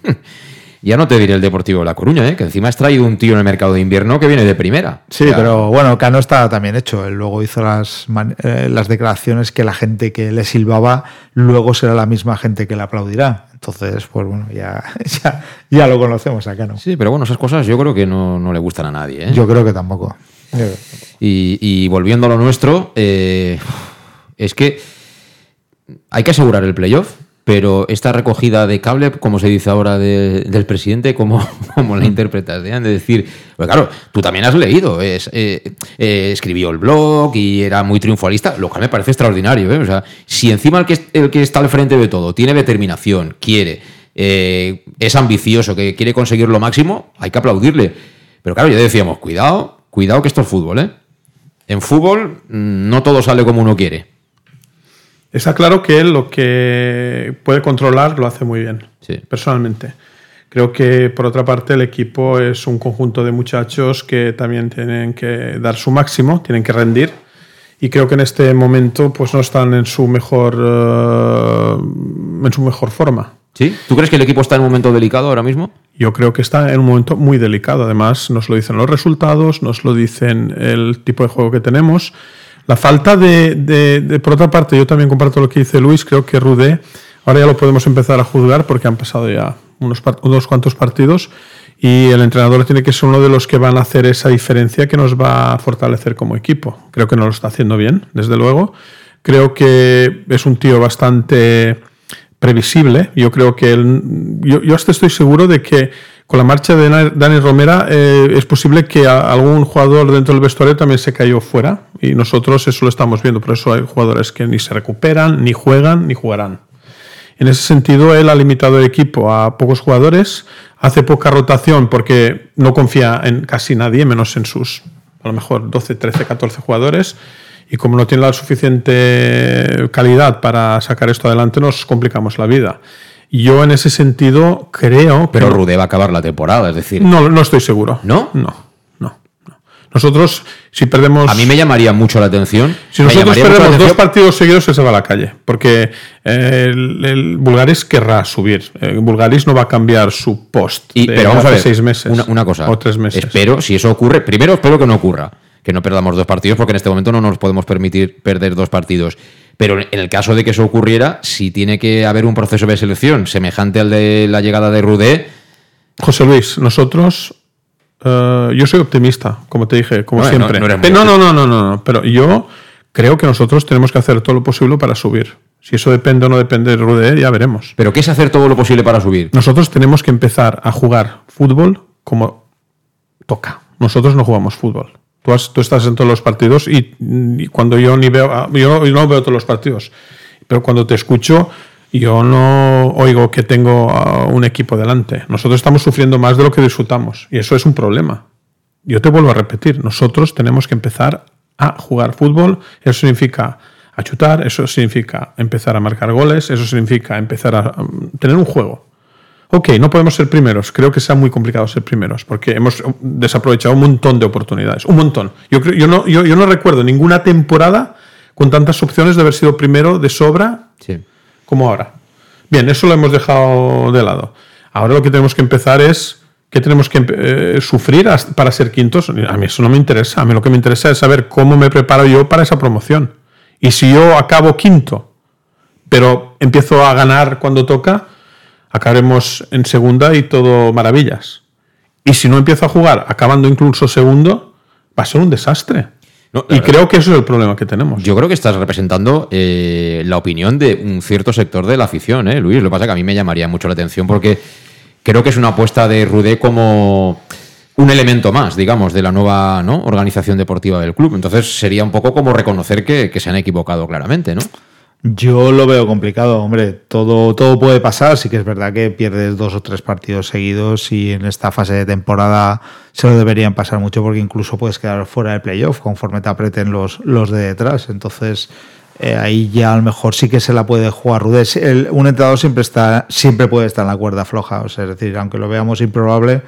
Ya no te diré el Deportivo de La Coruña, ¿eh? que encima has traído un tío en el mercado de invierno que viene de primera. Sí, pero bueno, Cano está también hecho. Él luego hizo las, eh, las declaraciones que la gente que le silbaba luego será la misma gente que le aplaudirá. Entonces, pues bueno, ya, ya, lo conocemos a Cano. Sí, pero bueno, esas cosas yo creo que no, le gustan a nadie. ¿eh? Yo creo que tampoco. Y, volviendo a lo nuestro, eh, es que hay que asegurar el playoff pero esta recogida de cable, como se dice ahora del presidente, ¿cómo, cómo la interpretas? De decir, pues claro, tú también has leído, es, eh, eh, escribió el blog y era muy triunfalista, lo cual me parece extraordinario. ¿eh? O sea, si encima el que, el que está al frente de todo tiene determinación, quiere, es ambicioso, que quiere conseguir lo máximo, hay que aplaudirle. Pero claro, ya decíamos, cuidado, cuidado que esto es fútbol, ¿eh? En fútbol mm, no todo sale como uno quiere. Está claro que él lo que puede controlar lo hace muy bien, personalmente. Creo que por otra parte el equipo es un conjunto de muchachos que también tienen que dar su máximo, tienen que rendir y creo que en este momento pues no están en su mejor eh, en su mejor forma. ¿Sí? ¿Tú crees que el equipo está en un momento delicado ahora mismo? Yo creo que está en un momento muy delicado. Además, nos lo dicen los resultados, nos lo dicen el tipo de juego que tenemos. La falta de, por otra parte, yo también comparto lo que dice Luis, creo que Rudé, ahora ya lo podemos empezar a juzgar porque han pasado ya unos, unos cuantos partidos y el entrenador tiene que ser uno de los que van a hacer esa diferencia que nos va a fortalecer como equipo. Creo que no lo está haciendo bien, desde luego. Creo que es un tío bastante previsible. Yo creo que él, yo, yo hasta estoy seguro de que con la marcha de Dani Romera eh, es posible que algún jugador dentro del vestuario también se cayó fuera y nosotros eso lo estamos viendo. Por eso hay jugadores que ni se recuperan, ni juegan, ni jugarán. En ese sentido, él ha limitado el equipo a pocos jugadores, hace poca rotación porque no confía en casi nadie, menos en sus, a lo mejor, 12, 13, 14 jugadores. Y como no tiene la suficiente calidad para sacar esto adelante, nos complicamos la vida. Yo en ese sentido creo Pero Rude va a acabar la temporada, es decir... No, no estoy seguro. No, no. Nosotros, si perdemos... A mí me llamaría mucho la atención. Si nosotros perdemos dos partidos seguidos, se va a la calle. Porque eh, el, Bulgaris querrá subir. El Bulgaris no va a cambiar su post y, pero vamos a ver, seis meses. Una, cosa. O tres meses. Espero, si eso ocurre... Primero, espero que no ocurra. Que no perdamos dos partidos, porque en este momento no nos podemos permitir perder dos partidos. Pero en el caso de que eso ocurriera, si tiene que haber un proceso de selección semejante al de la llegada de Rudé. José Luis, nosotros. Eh, yo soy optimista, como te dije, como siempre. No, no, no, no, no, Pero yo creo que nosotros tenemos que hacer todo lo posible para subir. Si eso depende o no depende de Rudé, ya veremos. ¿Pero qué es hacer todo lo posible para subir? Nosotros tenemos que empezar a jugar fútbol como toca. Nosotros no jugamos fútbol. Tú, estás en todos los partidos y, cuando yo ni veo, ah, yo no veo todos los partidos, pero cuando te escucho, yo no oigo que tengo un equipo delante. Nosotros estamos sufriendo más de lo que disfrutamos y eso es un problema. Yo te vuelvo a repetir, nosotros tenemos que empezar a jugar fútbol. Eso significa a chutar, eso significa empezar a marcar goles, eso significa empezar a um, tener un juego. Ok, no podemos ser primeros. Creo que sea muy complicado ser primeros porque hemos desaprovechado un montón de oportunidades. Un montón. Yo, creo, yo, no, yo, yo no recuerdo ninguna temporada con tantas opciones de haber sido primero de sobra como ahora. Bien, eso lo hemos dejado de lado. Ahora lo que tenemos que empezar es que tenemos que eh, sufrir para ser quintos. A mí eso no me interesa. A mí lo que me interesa es saber cómo me preparo yo para esa promoción. Y si yo acabo quinto, pero empiezo a ganar cuando toca, acabaremos en segunda y todo maravillas. Y si no empiezo a jugar acabando incluso segundo, va a ser un desastre. Y creo que eso es el problema que tenemos. Yo creo que estás representando eh, la opinión de un cierto sector de la afición, ¿eh, Luis. Lo que pasa es que a mí me llamaría mucho la atención porque creo que es una apuesta de Rudé como un elemento más, digamos, de la nueva ¿no? organización deportiva del club. Entonces sería un poco como reconocer que, que se han equivocado claramente, ¿no? Yo lo veo complicado, hombre. Todo, todo puede pasar. Sí que es verdad que pierdes dos o tres partidos seguidos y en esta fase de temporada se lo deberían pasar mucho porque incluso puedes quedar fuera del playoff conforme te aprieten los, los de detrás. Entonces, eh, ahí ya a lo mejor sí que se la puede jugar Rudés. un entrenador siempre está, siempre puede estar en la cuerda floja. O sea, es decir, aunque lo veamos improbable,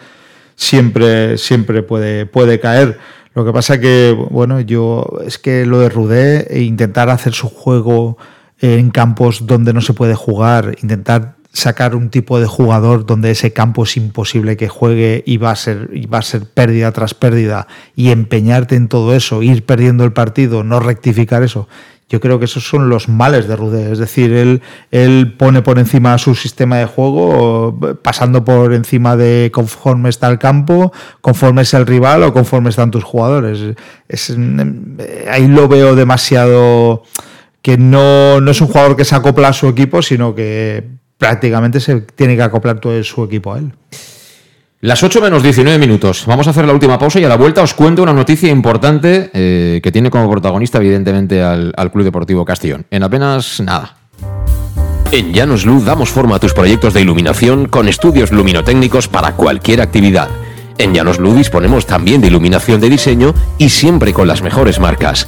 siempre, siempre puede, puede caer. Lo que pasa que, bueno, yo es que lo de Rudé, e intentar hacer su juego en campos donde no se puede jugar, intentar sacar un tipo de jugador donde ese campo es imposible que juegue y va a ser, y va a ser pérdida tras pérdida y empeñarte en todo eso, ir perdiendo el partido, no rectificar eso. Yo creo que esos son los males de Rudé. Es decir, él, él pone por encima su sistema de juego, pasando por encima de conforme está el campo, conforme es el rival o conforme están tus jugadores. Es, ahí lo veo demasiado que no, no es un jugador que se acopla a su equipo, sino que prácticamente se tiene que acoplar todo su equipo a él. Las 8 menos 19 minutos. Vamos a hacer la última pausa y a la vuelta os cuento una noticia importante eh, que tiene como protagonista, evidentemente, al, al, Club Deportivo Castellón. En apenas nada. En Llanos Luz damos forma a tus proyectos de iluminación con estudios luminotécnicos para cualquier actividad. En Llanos Luz disponemos también de iluminación de diseño y siempre con las mejores marcas.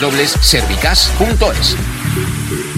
www.servicas.es.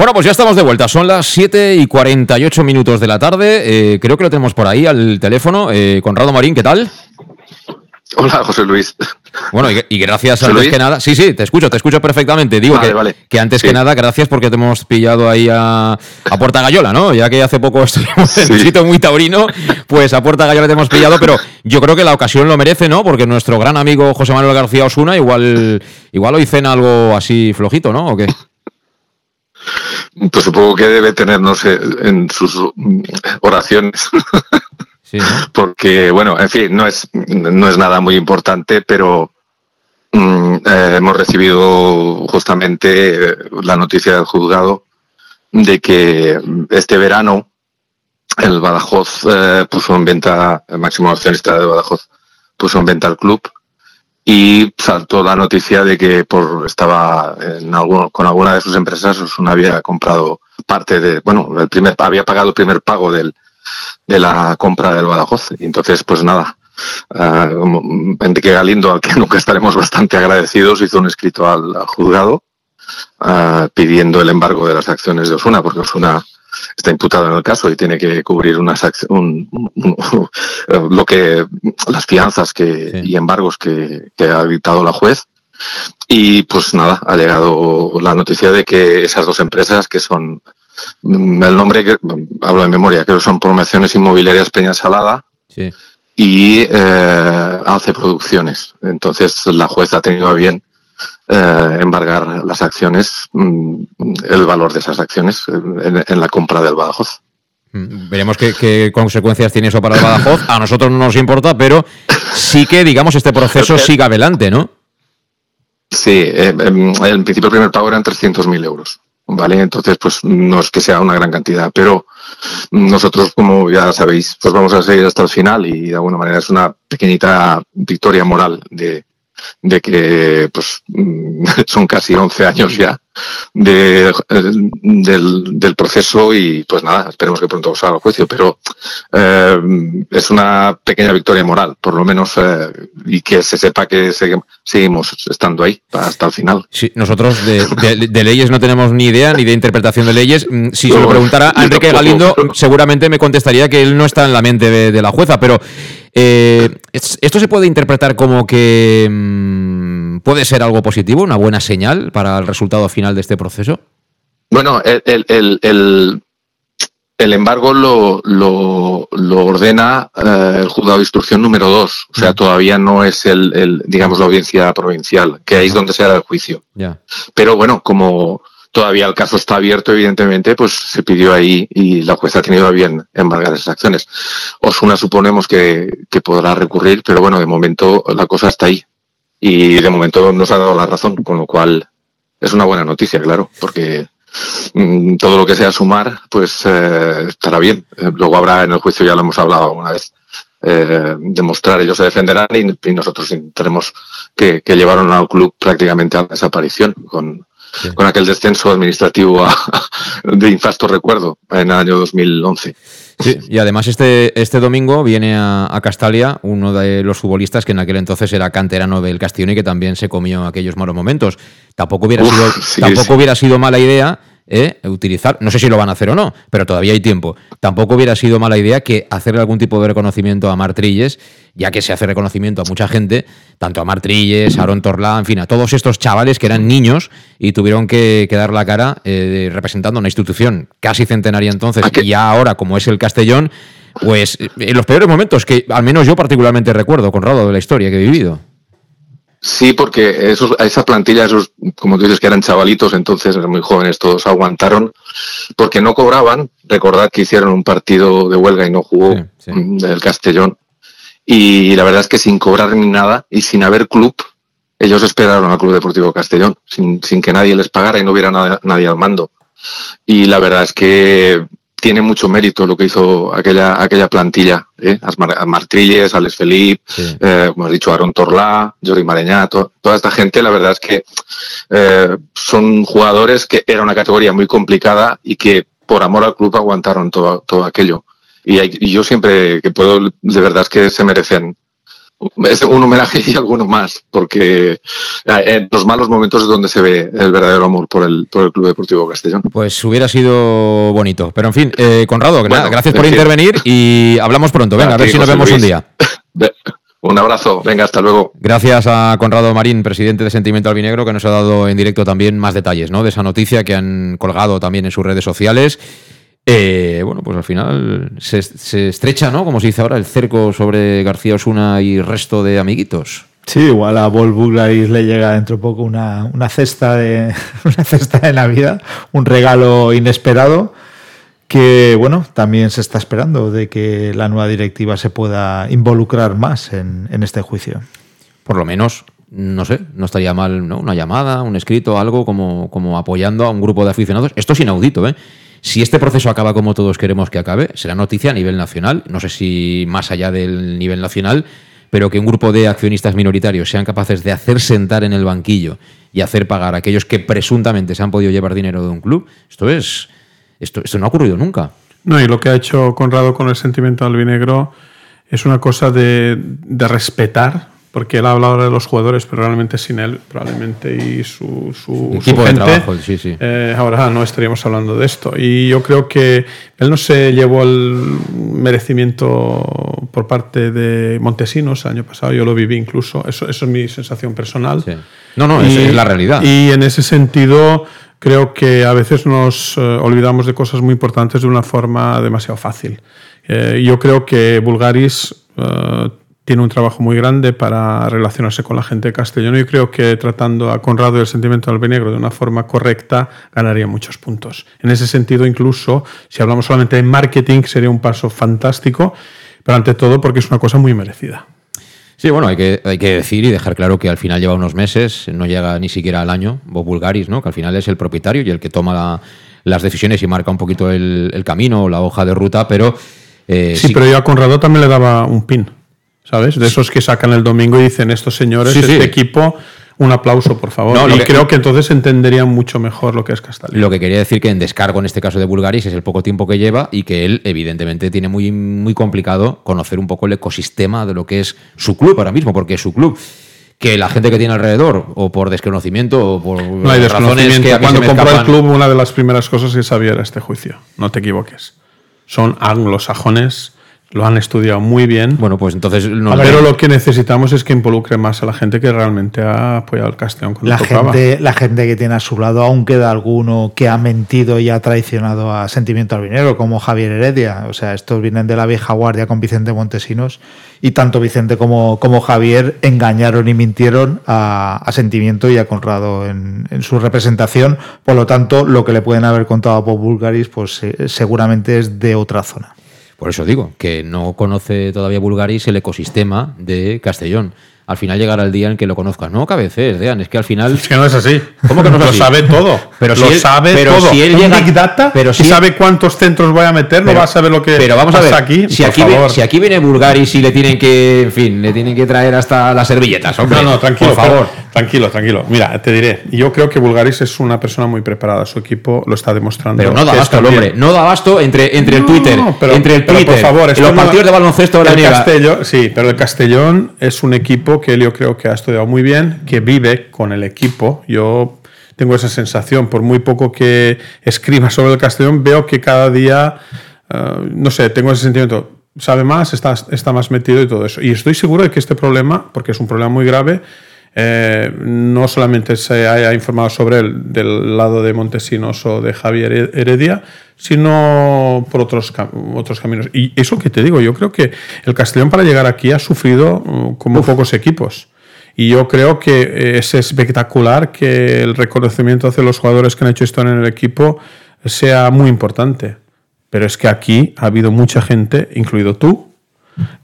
Bueno, pues ya estamos de vuelta. Son las 7 y 48 minutos de la tarde. Eh, creo que lo tenemos por ahí al teléfono. Eh, Conrado Marín, ¿qué tal? Hola, José Luis. Bueno, y, y gracias ¿José antes Luis? que nada. Sí, sí, te escucho, te escucho perfectamente. Digo Vale, que, vale. que antes Sí. que nada, gracias porque te hemos pillado ahí a, a Puerta Gallola, ¿no? Ya que hace poco estuvimos en un sitio muy taurino, pues a Puerta Gallola te hemos pillado, pero yo creo que la ocasión lo merece, ¿no? Porque nuestro gran amigo José Manuel García Osuna igual, igual hoy cena algo así flojito, ¿no? ¿O qué? Pues supongo que debe tener, no sé, en sus mm, oraciones. Sí, ¿no? Porque, bueno, en fin, no es, no es nada muy importante, pero, mm, eh, hemos recibido justamente la noticia del juzgado de que este verano el Badajoz eh, puso en venta, el máximo accionista de Badajoz puso en venta el club y saltó la noticia de que por estaba en con alguna de sus empresas Osuna había comprado parte de, bueno, el primer había pagado el primer pago del, de la compra del Badajoz. Y entonces, pues nada, uh, Enrique Galindo, al que nunca estaremos bastante agradecidos, hizo un escrito al, juzgado uh, pidiendo el embargo de las acciones de Osuna, porque Osuna está imputado en el caso y tiene que cubrir unas un, lo que las fianzas que, y embargos que, que, ha dictado la juez. Y pues nada, ha llegado la noticia de que esas dos empresas que son mm, el nombre que hablo de memoria, creo que son Promociones Inmobiliarias Peña Salada y eh, Hace Producciones. Entonces la juez ha tenido a bien eh, embargar las acciones, mm, el valor de esas acciones en, la compra del Badajoz. Mm, veremos qué, consecuencias tiene eso para el Badajoz. A nosotros no nos importa, pero sí que, digamos, este proceso siga adelante, ¿no? Sí, eh, em, en principio el primer pago eran 300.000 euros. ¿Vale? Entonces, pues no es que sea una gran cantidad, pero nosotros, como ya sabéis, pues vamos a seguir hasta el final y de alguna manera es una pequeñita victoria moral de, de que pues son casi 11 años ya de, del, del, proceso y pues nada, esperemos que pronto salga al juicio, pero eh, es una pequeña victoria moral, por lo menos, eh, y que se sepa que seguimos estando ahí hasta el final. Sí, nosotros de, de, leyes no tenemos ni idea, ni de interpretación de leyes. Mm, si se lo preguntara a Enrique Galindo, seguramente me contestaría que él no está en la mente de, la jueza, pero eh, ¿esto se puede interpretar como que mm, puede ser algo positivo, una buena señal para el resultado final de este proceso? Bueno, el, el, el, embargo lo, lo, lo ordena eh, el juzgado de instrucción número 2, o sea, todavía no es el, digamos, la audiencia provincial, que ahí es donde se hará el juicio. Pero bueno, como todavía el caso está abierto, evidentemente, pues se pidió ahí y la jueza ha tenido a bien embargar esas acciones. Osuna suponemos que, que podrá recurrir, pero bueno, de momento la cosa está ahí. Y de momento nos ha dado la razón, con lo cual es una buena noticia, claro, porque mm, todo lo que sea sumar, pues eh, estará bien. Eh, luego habrá en el juicio, ya lo hemos hablado alguna vez, eh, demostrar, ellos se defenderán y, nosotros intentaremos que, que, llevaron al club prácticamente a la desaparición con, con aquel descenso administrativo de infasto recuerdo en el año 2011. Sí, y además este, este domingo viene a, Castalia uno de los futbolistas que en aquel entonces era canterano del Castellón y que también se comió aquellos malos momentos. Tampoco hubiera, sido, tampoco hubiera sido mala idea ¿eh? utilizar, no sé si lo van a hacer o no, pero todavía hay tiempo. Tampoco hubiera sido mala idea que hacerle algún tipo de reconocimiento a Martrilles, ya que se hace reconocimiento a mucha gente, tanto a Martrilles, a Aaron Torlá, en fin, a todos estos chavales que eran niños y tuvieron que, dar la cara eh, representando una institución casi centenaria entonces, y ya ahora, como es el Castellón, pues en los peores momentos que al menos yo particularmente recuerdo, Conrado, de la historia que he vivido. Sí, porque esos, esa plantilla, esos, como tú dices, que eran chavalitos, entonces eran muy jóvenes, todos aguantaron, porque no cobraban. Recordad que hicieron un partido de huelga y no jugó el Castellón. Y la verdad es que sin cobrar ni nada y sin haber club, ellos esperaron al Club Deportivo Castellón, sin, sin que nadie les pagara y no hubiera nadie al mando. Y la verdad es que tiene mucho mérito lo que hizo aquella, aquella plantilla. ¿eh? Martrilles, Alex Felipe, eh, como has dicho, Aaron Torlá, Jordi Mareñá, toda esta gente, la verdad es que eh, son jugadores que era una categoría muy complicada y que por amor al club aguantaron todo, todo aquello. Y, y yo siempre que puedo, de verdad es que se merecen es un homenaje y alguno más, porque eh, en los malos momentos es donde se ve el verdadero amor por el, por el Club Deportivo Castellón. Pues hubiera sido bonito. Pero en fin, eh, Conrado, gracias por intervenir y hablamos pronto. Venga, a ver si nos vemos un día. Un abrazo, venga, hasta luego. Gracias a Conrado Marín, presidente de Sentimiento Albinegro, que nos ha dado en directo también más detalles ¿no? de esa noticia que han colgado también en sus redes sociales. Eh, bueno, pues al final se, estrecha, ¿no? Como se dice ahora, el cerco sobre García Osuna y resto de amiguitos. Sí, igual a Vol le llega dentro de poco una, una, cesta de, una cesta de Navidad, un regalo inesperado que, bueno, también se está esperando de que la nueva directiva se pueda involucrar más en, en este juicio. Por lo menos no sé, no estaría mal ¿no? una llamada, un escrito, algo como, como apoyando a un grupo de aficionados. Esto es inaudito, ¿eh? Si este proceso acaba como todos queremos que acabe, será noticia a nivel nacional, no sé si más allá del nivel nacional, pero que un grupo de accionistas minoritarios sean capaces de hacer sentar en el banquillo y hacer pagar a aquellos que presuntamente se han podido llevar dinero de un club, esto es esto, esto no ha ocurrido nunca. No, y lo que ha hecho Conrado con el sentimiento albinegro es una cosa de, de respetar porque él ha hablado de los jugadores, pero realmente sin él, probablemente, y su, su, equipo gente, de trabajo, sí, sí. Eh, ahora no estaríamos hablando de esto. Y yo creo que él no se llevó el merecimiento por parte de Montesinos el año pasado, yo lo viví incluso, eso, eso es mi sensación personal. Sí. No, no, y, es la realidad. Y en ese sentido creo que a veces nos eh, olvidamos de cosas muy importantes de una forma demasiado fácil. Eh, yo creo que Bulgaris eh, tiene un trabajo muy grande para relacionarse con la gente de Castellón y creo que tratando a Conrado y el sentimiento albinegro de una forma correcta ganaría muchos puntos. En ese sentido, incluso si hablamos solamente de marketing, sería un paso fantástico, pero ante todo porque es una cosa muy merecida. Sí, bueno, hay que, hay que decir y dejar claro que al final lleva unos meses, no llega ni siquiera al año, Bob Bulgaris, ¿no? que al final es el propietario y el que toma la, las decisiones y marca un poquito el, el camino, la hoja de ruta, pero... Eh, sí, sí, pero yo a Conrado también le daba un pin. ¿Sabes? De esos que sacan el domingo y dicen estos señores, sí, este sí. equipo, un aplauso, por favor. No, y que, creo que entonces entenderían mucho mejor lo que es Castellón. Lo que quería decir que en descargo en este caso de Bulgaris es el poco tiempo que lleva y que él evidentemente tiene muy, muy complicado conocer un poco el ecosistema de lo que es su club ahora mismo, porque es su club que la gente que tiene alrededor, o por desconocimiento, o por no hay razones que Cuando compró el club, una de las primeras cosas que sabía era este juicio. No te equivoques. Son anglosajones lo han estudiado muy bien. Bueno, pues entonces... No pero lo que necesitamos es que involucre más a la gente que realmente ha apoyado el Castellón la gente, la gente que tiene a su lado, aún queda alguno que ha mentido y ha traicionado a Sentimiento Albinero, como Javier Heredia. O sea, estos vienen de la vieja guardia con Vicente Montesinos y tanto Vicente como, como Javier engañaron y mintieron a, a Sentimiento y a Conrado en, en, su representación. Por lo tanto, lo que le pueden haber contado a Bob Bulgaris, pues eh, seguramente es de otra zona. Por eso digo, que no conoce todavía Bulgaris el ecosistema de Castellón. Al final llegará el día en que lo conozcas. No cabeces, Dean, es que al final. Es que no es así. ¿Cómo que no es lo así? sabe todo. Pero lo si él, sabe pero todo. Si él llega, Big Data pero si sabe cuántos centros voy a meter, pero, no va a saber lo que pero vamos a ver, aquí. Si por aquí, favor. Si aquí viene Bulgaris y le tienen que, en fin, le tienen que traer hasta las servilletas, hombre. No, no, tranquilo, por favor. pero- tranquilo, tranquilo. Mira, te diré. Yo creo que Bulgaris es una persona muy preparada. Su equipo lo está demostrando. Pero no da que abasto el hombre, no da abasto entre, entre el Twitter, pero- entre el pero Twitter, por favor, los partidos de baloncesto de la el sí, pero el Castellón es un equipo que yo creo que ha estudiado muy bien, que vive con el equipo. Yo tengo esa sensación, por muy poco que escriba sobre el Castellón, veo que cada día, eh, no sé, tengo ese sentimiento, sabe más, está, está más metido y todo eso. Y estoy seguro de que este problema, porque es un problema muy grave, eh, no solamente se haya informado sobre él del lado de Montesinos o de Javier Heredia, sino por otros, otros caminos. Y eso que te digo, yo creo que el Castellón para llegar aquí ha sufrido uh, como pocos equipos. Y yo creo que eh, es espectacular que el reconocimiento hacia los jugadores que han hecho esto en el equipo sea muy importante. Pero es que aquí ha habido mucha gente, incluido tú,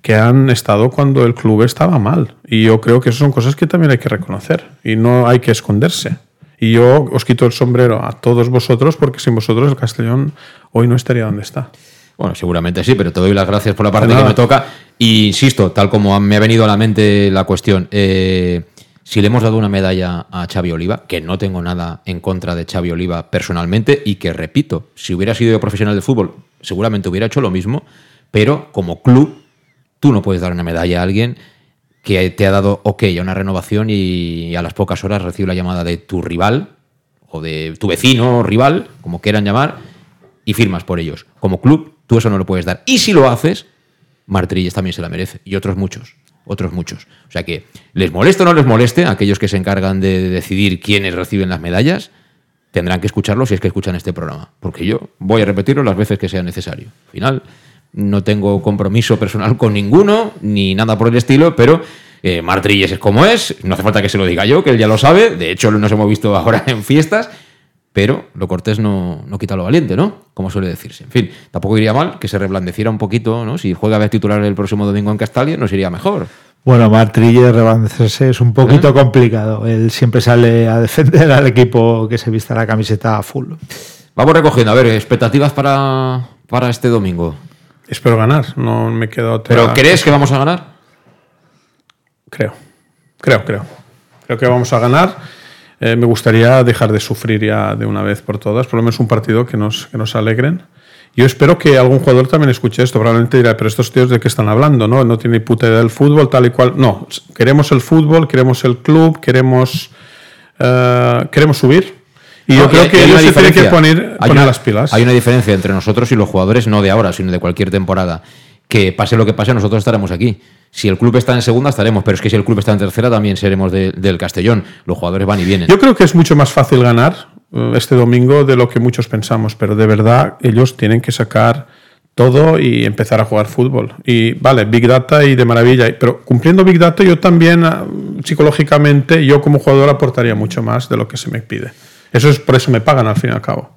que han estado cuando el club estaba mal. Y yo creo que esas son cosas que también hay que reconocer y no hay que esconderse. Y yo os quito el sombrero a todos vosotros porque sin vosotros el Castellón hoy no estaría donde está. Bueno, seguramente sí, pero te doy las gracias por la parte que me toca. Y insisto, tal como me ha venido a la mente la cuestión, eh, si le hemos dado una medalla a Xavi Oliva, que no tengo nada en contra de Xavi Oliva personalmente, y que repito, si hubiera sido yo profesional de fútbol, seguramente hubiera hecho lo mismo, pero como club, tú no puedes dar una medalla a alguien que te ha dado ok a una renovación y a las pocas horas recibe la llamada de tu rival o de tu vecino o rival, como quieran llamar, y firmas por ellos. Como club, tú eso no lo puedes dar. Y si lo haces, Martrilles también se la merece. Y otros muchos. Otros muchos. O sea que, les moleste o no les moleste, aquellos que se encargan de decidir quiénes reciben las medallas, tendrán que escucharlo si es que escuchan este programa. Porque yo voy a repetirlo las veces que sea necesario. Al final, no tengo compromiso personal con ninguno, ni nada por el estilo, pero eh, Martrilles es como es. No hace falta que se lo diga yo, que él ya lo sabe. De hecho, nos hemos visto ahora en fiestas. Pero lo cortés no, no quita lo valiente, ¿no? Como suele decirse. En fin, tampoco iría mal que se reblandeciera un poquito, ¿no? Si juega a ver titular el próximo domingo en Castalia, nos iría mejor. Bueno, Martrille revancerse es un poquito complicado. Él siempre sale a defender al equipo que se vista la camiseta a full. Vamos recogiendo, a ver, expectativas para, para este domingo. Espero ganar, no me quedo otra. ¿Pero crees que vamos a ganar? Creo, creo, creo. Creo que vamos a ganar. Eh, me gustaría dejar de sufrir ya de una vez por todas, por lo menos un partido que nos, que nos alegren. Yo espero que algún jugador también escuche esto. Probablemente dirá, pero estos tíos de qué están hablando, ¿no? No tiene puta idea del fútbol, tal y cual. No, queremos el fútbol, queremos el club, queremos, eh, queremos subir. Y yo No, creo hay- que ellos se tienen que poner, una- las pilas. Hay una diferencia entre nosotros y los jugadores, no de ahora, sino de cualquier temporada. Que pase lo que pase, nosotros estaremos aquí. Si el club está en segunda, estaremos, pero es que si el club está en tercera, también seremos de- del Castellón. Los jugadores van y vienen. Yo creo que es mucho más fácil ganar eh, este domingo de lo que muchos pensamos, pero de verdad ellos tienen que sacar todo y empezar a jugar fútbol. Y vale, Big Data y de maravilla, pero cumpliendo Big Data yo también ah, psicológicamente, yo como jugador aportaría mucho más de lo que se me pide. Eso es por eso me pagan al fin y al cabo.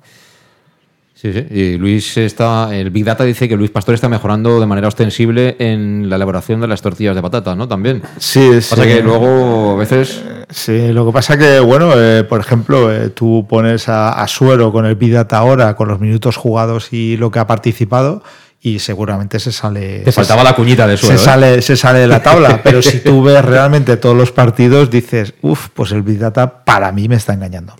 Sí, sí. Y Luis está. El Big Data dice que Luis Pastor está mejorando de manera ostensible en la elaboración de las tortillas de patata, ¿no? También. Sí, Pasa sí. que luego a veces. Sí, lo que pasa que, bueno, eh, por ejemplo, eh, tú pones a, a Suero con el Bidata ahora, con los minutos jugados y lo que ha participado, y seguramente se sale. Te se faltaba la cuñita de Suero, Se ¿eh? sale, se sale de la tabla, pero si tú ves realmente todos los partidos, dices, uff, pues el Bidata para mí me está engañando.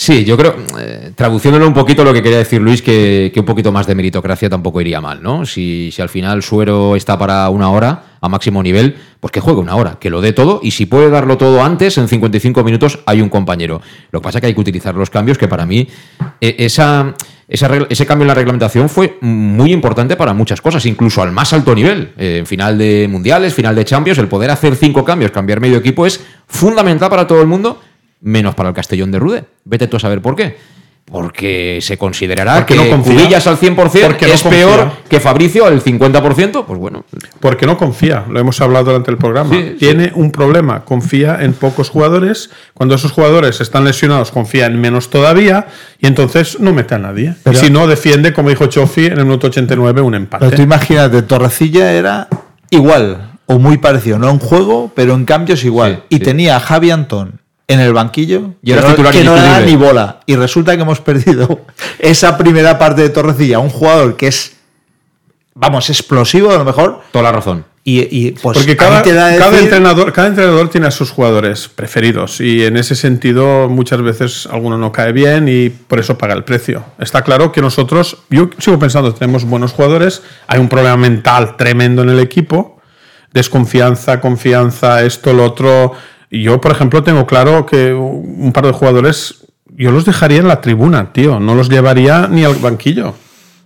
Sí, yo creo, eh, traduciéndolo un poquito lo que quería decir Luis, que, un poquito más de meritocracia tampoco iría mal, ¿no? Si, si al final Suero está para una hora a máximo nivel, pues que juegue una hora, que lo dé todo, y si puede darlo todo antes, en 55 minutos hay un compañero. Lo que pasa es que hay que utilizar los cambios, que para mí eh, esa, esa ese cambio en la reglamentación fue muy importante para muchas cosas, incluso al más alto nivel. En final de mundiales, final de Champions, el poder hacer cinco cambios, cambiar medio equipo es fundamental para todo el mundo, menos para el Castellón de Rude. Vete tú a saber por qué. Porque se considerará Porque que no confía. Cubillas al 100% Porque es peor que Fabricio al 50%. Pues bueno, Porque no confía, lo hemos hablado durante el programa. Sí, sí. Tiene un problema, confía en pocos jugadores. Cuando esos jugadores están lesionados, confía en menos todavía y entonces no mete a nadie. Pero- si no, defiende, como dijo Chofi en el minuto 89, un empate. Pero tú imagínate, Torrecilla era igual o muy parecido, no en juego, pero en cambios igual. Sí, y sí. tenía a Javi Antón en el banquillo Y era que no- titular que no le da ni bola. Y resulta que hemos perdido esa primera parte de Torrecilla, un jugador que es, vamos, explosivo a lo mejor. toda la razón. Y, y, pues Porque cada, te da entrenador, cada entrenador tiene a sus jugadores preferidos y en ese sentido muchas veces alguno no cae bien y por eso paga el precio. Está claro que nosotros, yo sigo pensando, tenemos buenos jugadores, hay un problema mental tremendo en el equipo, desconfianza, confianza, esto, lo otro. Yo, por ejemplo, tengo claro que un par de jugadores yo los dejaría en la tribuna, tío, no los llevaría ni al banquillo.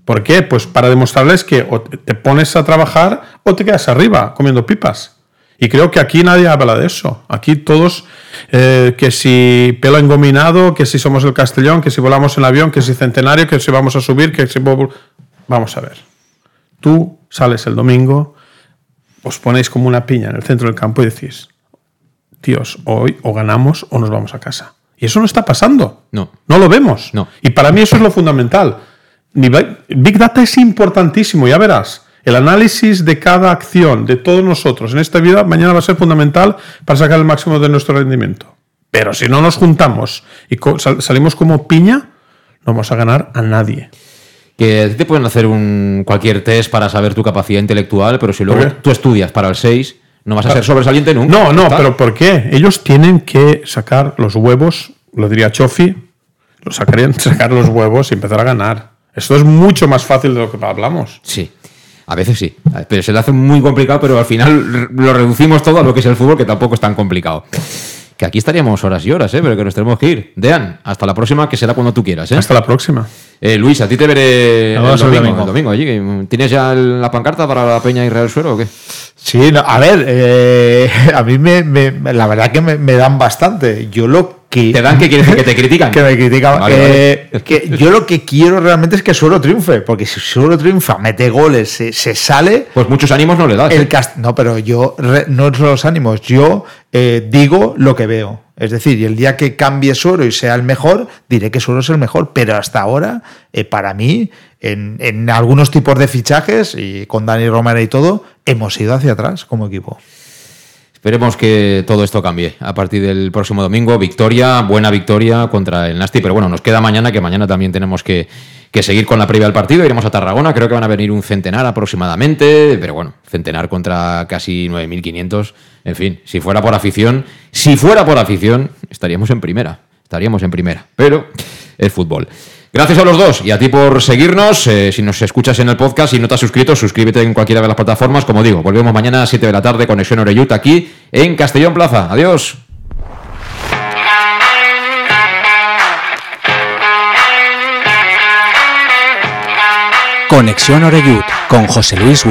¿Por qué? Pues para demostrarles que o te pones a trabajar o te quedas arriba comiendo pipas. Y creo que aquí nadie habla de eso. Aquí todos, eh, que si pelo engominado, que si somos el Castellón, que si volamos en avión, que si centenario, que si vamos a subir, que si... Vamos a ver. Tú sales el domingo, os ponéis como una piña en el centro del campo y decís, tíos, hoy o ganamos o nos vamos a casa. Y eso no está pasando. No. No lo vemos. No. Y para mí eso es lo fundamental. Big Data es importantísimo, ya verás. El análisis de cada acción de todos nosotros en esta vida mañana va a ser fundamental para sacar el máximo de nuestro rendimiento. Pero si no nos juntamos y salimos como piña, no vamos a ganar a nadie. Que te pueden hacer un cualquier test para saber tu capacidad intelectual, pero si luego tú estudias para el 6, no vas a ser sobresaliente nunca. No, no, pero ¿por qué? Ellos tienen que sacar los huevos, lo diría Chofi, lo sacarían, sacar los huevos y empezar a ganar. Esto es mucho más fácil de lo que hablamos. Sí. A veces sí. Pero se le hace muy complicado, pero al final lo reducimos todo a lo que es el fútbol, que tampoco es tan complicado. Que aquí estaríamos horas y horas, ¿eh? pero que nos tenemos que ir. Dean, hasta la próxima, que será cuando tú quieras. ¿eh? Hasta la próxima. Eh, Luis, a ti te veré el domingo, el domingo allí. ¿Tienes ya la pancarta para la Peña y Real Suero o qué? Sí, no, a ver, eh, a mí me, me- la verdad que me, me dan bastante. Yo lo que... ¿Te dan qué quiere decir? ¿Que te critican? que me critican. Vale, Eh, vale. que yo lo que quiero realmente es que Suero triunfe, porque si Suero triunfa, mete goles, se, se sale... Pues muchos ánimos no le das. El ¿eh? cast- no, pero yo re- no es los ánimos, yo eh, digo lo que veo. Es decir, y el día que cambie Suero y sea el mejor, diré que Suero es el mejor. Pero hasta ahora, eh, para mí, en, en algunos tipos de fichajes, y con Dani Romero y todo, hemos ido hacia atrás como equipo. Esperemos que todo esto cambie a partir del próximo domingo. Victoria, buena victoria contra el Nasti, pero bueno, nos queda mañana, que mañana también tenemos que, seguir con la previa del partido. Iremos a Tarragona, creo que van a venir un centenar aproximadamente, pero bueno, centenar contra casi 9.500. En fin, si fuera por afición, si fuera por afición, estaríamos en primera, estaríamos en primera, pero es fútbol. Gracias a los dos y a ti por seguirnos. Eh, si nos escuchas en el podcast y no te has suscrito, suscríbete en cualquiera de las plataformas. Como digo, volvemos mañana a 7 de la tarde, Conexión Oreyut, aquí en Castellón Plaza. Adiós. Conexión Oreyut con José Luis.